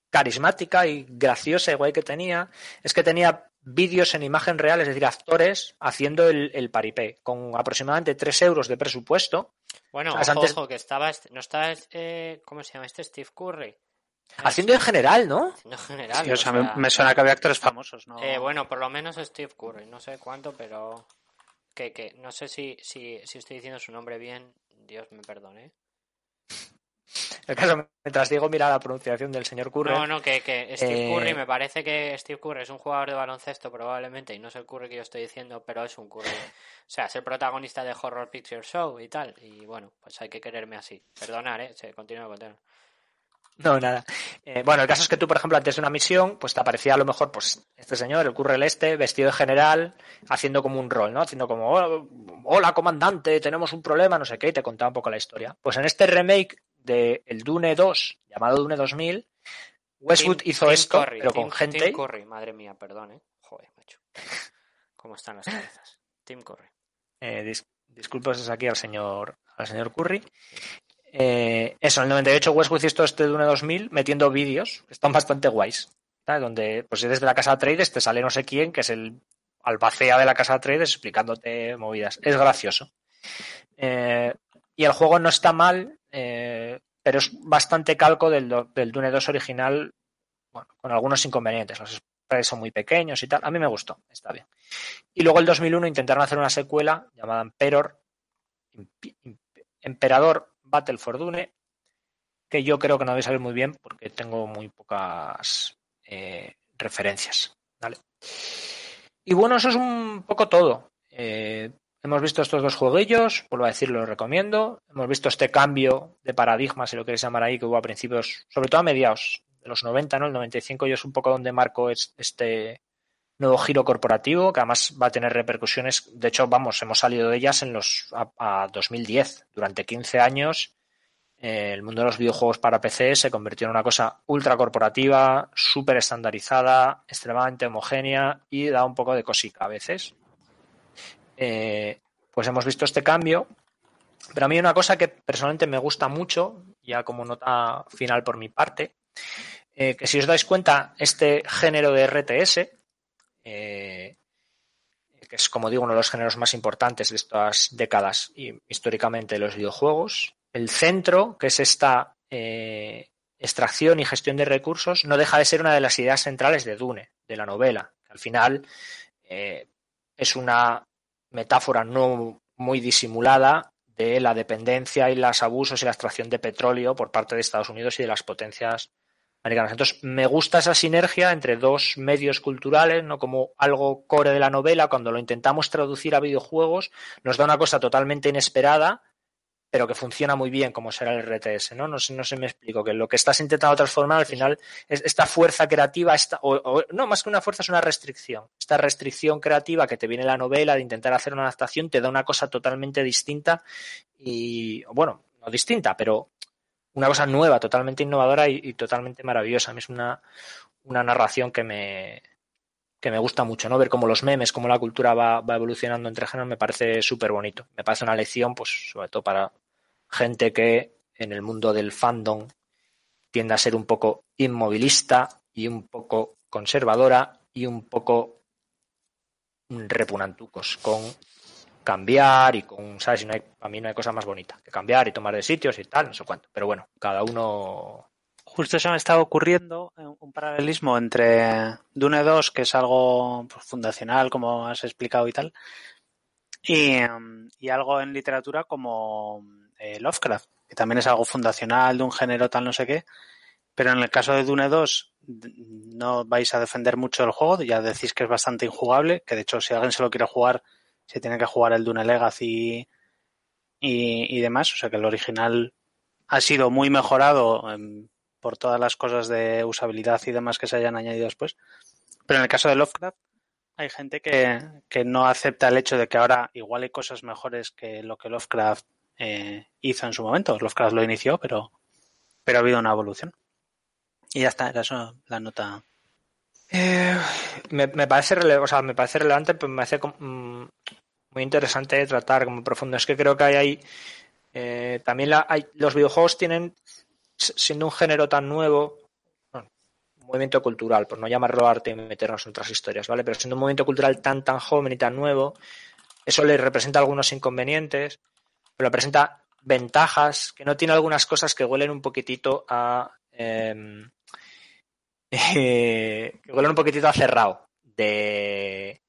carismática y graciosa, igual que tenía, es que tenía vídeos en imagen real, es decir, actores haciendo el, el paripé, con aproximadamente 3 euros de presupuesto. Bueno, ojo, antes- ojo, que estaba, no está, eh, ¿cómo se llama este? Steve Curry. Haciendo en general, ¿no? Haciendo general. Sí, o o sea, sea, me, me suena que había actores famosos, ¿no? Eh, bueno, por lo menos Steve Curry, no sé cuánto, pero que, que no sé si, si, si estoy diciendo su nombre bien, Dios me perdone. <laughs> El caso, mientras digo, mira la pronunciación del señor Curry. No, no, que, que Steve Eh, Curry, me parece que Steve Curry es un jugador de baloncesto probablemente, y no es el Curry que yo estoy diciendo, pero es un Curry. O sea, es el protagonista de Horror Picture Show y tal, y bueno, pues hay que quererme así. Perdonar, ¿eh? Se continúa, continúa. No, nada. Eh, bueno, el caso es que tú, por ejemplo, antes de una misión, pues te aparecía a lo mejor, pues, este señor, el curre el este, vestido de general, haciendo como un rol, ¿no? Haciendo como, "Oh, hola, comandante, tenemos un problema, no sé qué, y te contaba un poco la historia. Pues en este remake de el Dune 2, llamado Dune 2000, Westwood Tim- hizo Tim esto, Curry, pero Tim- con gente... Tim Curry, madre mía, perdón, ¿eh? Joder, macho. ¿Cómo están las cabezas? Tim Curry. Eh, dis- disculpas aquí al señor, al señor Curry. Eh, eso, en el 98 Westwood hizo este Dune 2000 metiendo vídeos que están bastante guays. Donde, pues si desde la casa Trades te sale no sé quién, que es el albacea de la casa Trades explicándote movidas. Es gracioso. Eh, y el juego no está mal, eh, pero es bastante calco del, del Dune 2 original, bueno, con algunos inconvenientes. Los sprites son muy pequeños y tal. A mí me gustó, está bien. Y luego el 2001 intentaron hacer una secuela llamada Emperor, Emperador Battle for Dune, que yo creo que no vais a ver muy bien porque tengo muy pocas eh, referencias. ¿vale? Y bueno, eso es un poco todo. Eh, hemos visto estos dos jueguillos, vuelvo a decir, lo recomiendo. Hemos visto este cambio de paradigma, si lo queréis llamar ahí, que hubo a principios, sobre todo a mediados de los 90, ¿no? El 95 yo es un poco donde marco es- este, nuevo giro corporativo que además va a tener repercusiones. De hecho, vamos, hemos salido de ellas en los a, 2010. Durante 15 años, eh, el mundo de los videojuegos para PC se convirtió en una cosa ultra corporativa, súper estandarizada, extremadamente homogénea y da un poco de cosica a veces. Eh, pues hemos visto este cambio. Pero a mí una cosa que personalmente me gusta mucho, ya como nota final por mi parte, eh, que si os dais cuenta, este género de RTS, eh, que es, como digo, uno de los géneros más importantes de estas décadas y históricamente de los videojuegos. El centro, que es esta eh, extracción y gestión de recursos, no deja de ser una de las ideas centrales de Dune, de la novela. Al final eh, es una metáfora no muy disimulada de la dependencia y los abusos y la extracción de petróleo por parte de Estados Unidos y de las potencias entonces, me gusta esa sinergia entre dos medios culturales, ¿no? Como algo core de la novela, cuando lo intentamos traducir a videojuegos, nos da una cosa totalmente inesperada, pero que funciona muy bien, como será el RTS, ¿no? No, no se me explico, que lo que estás intentando transformar al final es esta fuerza creativa, esta, o, no, más que una fuerza es una restricción. Esta restricción creativa que te viene la novela de intentar hacer una adaptación te da una cosa totalmente distinta y, bueno, no distinta, pero una cosa nueva, totalmente innovadora y, totalmente maravillosa. A mí es una, narración que me, que me gusta mucho, ¿no? Ver cómo los memes, cómo la cultura va, evolucionando entre géneros, me parece súper bonito. Me parece una lección, pues, sobre todo para gente que en el mundo del fandom tiende a ser un poco inmovilista y un poco conservadora y un poco repunantucos con cambiar y con, ¿sabes? Si no hay, a mí no hay cosa más bonita que cambiar y tomar de sitios y tal, no sé cuánto. Pero bueno, cada uno. Justo se me estaba ocurriendo un paralelismo entre Dune 2, que es algo pues, fundacional, como has explicado y tal, y, algo en literatura como eh, Lovecraft, que también es algo fundacional de un género tal no sé qué. Pero en el caso de Dune 2 no vais a defender mucho el juego, ya decís que es bastante injugable, que de hecho si alguien se lo quiere jugar se tiene que jugar el Dune Legacy y, y demás. O sea que el original ha sido muy mejorado por todas las cosas de usabilidad y demás que se hayan añadido después. Pero en el caso de Lovecraft hay gente que, no acepta el hecho de que ahora igual hay cosas mejores que lo que Lovecraft eh, hizo en su momento. Lovecraft lo inició, pero, pero ha habido una evolución. Y ya está, era eso la nota. Eh, me, parece o sea, me parece relevante, pero me parece mm, muy interesante tratar como profundo. Es que creo que hay ahí eh, también la, hay, los videojuegos tienen, siendo un género tan nuevo, movimiento cultural, por no llamarlo arte y meternos en otras historias, ¿vale? Pero siendo un movimiento cultural tan, tan joven y tan nuevo, eso le representa algunos inconvenientes, pero presenta ventajas, que no tiene algunas cosas que huelen un poquitito a... <laughs> Que huelen un poquitito cerrado de,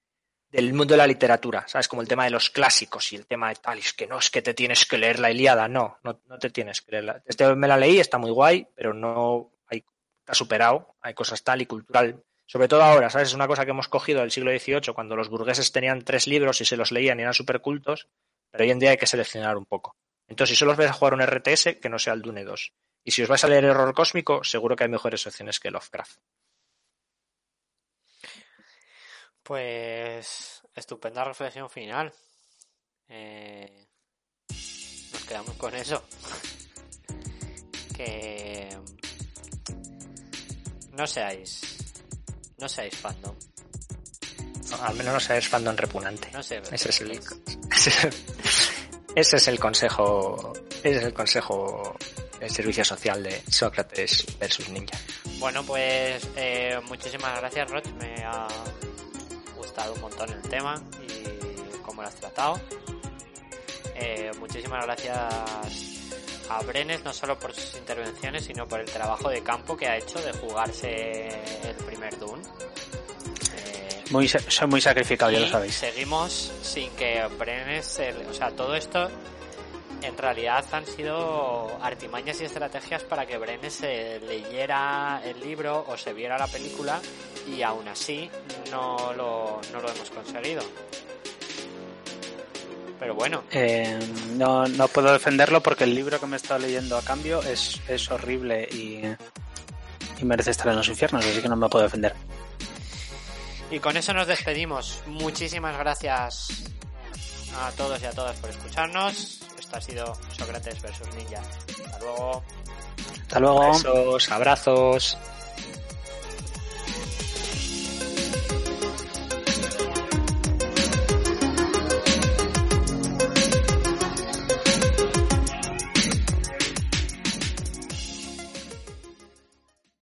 del mundo de la literatura, ¿sabes? Como el tema de los clásicos y el tema de tal, es que no es que te tienes que leer la Iliada, no, no, te tienes que leerla. Este me la leí, está muy guay, pero no hay, está superado, hay cosas tal y cultural. Sobre todo ahora, ¿sabes? Es una cosa que hemos cogido del siglo XVIII, cuando los burgueses tenían tres libros y se los leían y eran súper cultos, pero hoy en día hay que seleccionar un poco. Entonces, si solo os vais a jugar un RTS, que no sea el Dune 2. Y si os vais a leer Error Cósmico, seguro que hay mejores opciones que Lovecraft. Pues estupenda reflexión final. Eh, nos quedamos con eso. que no seáis no seáis fandom. al menos no seáis fandom repugnante. No sé, ese es el <laughs> ese es el consejo ese es el consejo del servicio social de Sócrates versus Ninja. Bueno, pues eh, muchísimas gracias, Roch. Me ha un montón el tema y cómo lo has tratado. Eh, muchísimas gracias a Brenes, no solo por sus intervenciones, sino por el trabajo de campo que ha hecho de jugarse el primer Dune. Muy, soy muy sacrificado, ya lo sabéis. Seguimos sin que Brenes, o sea, todo esto en realidad han sido artimañas y estrategias para que Brenes se leyera el libro o se viera la película y aún así no lo, no lo hemos conseguido. Pero bueno. Eh, no, no puedo defenderlo porque el libro que me he estado leyendo a cambio es, es horrible y, y merece estar en los infiernos, así que no me puedo defender. Y con eso nos despedimos. Muchísimas gracias a todos y a todas por escucharnos. Esto ha sido Sócrates versus Ninja. Hasta luego. Hasta luego. Besos, abrazos.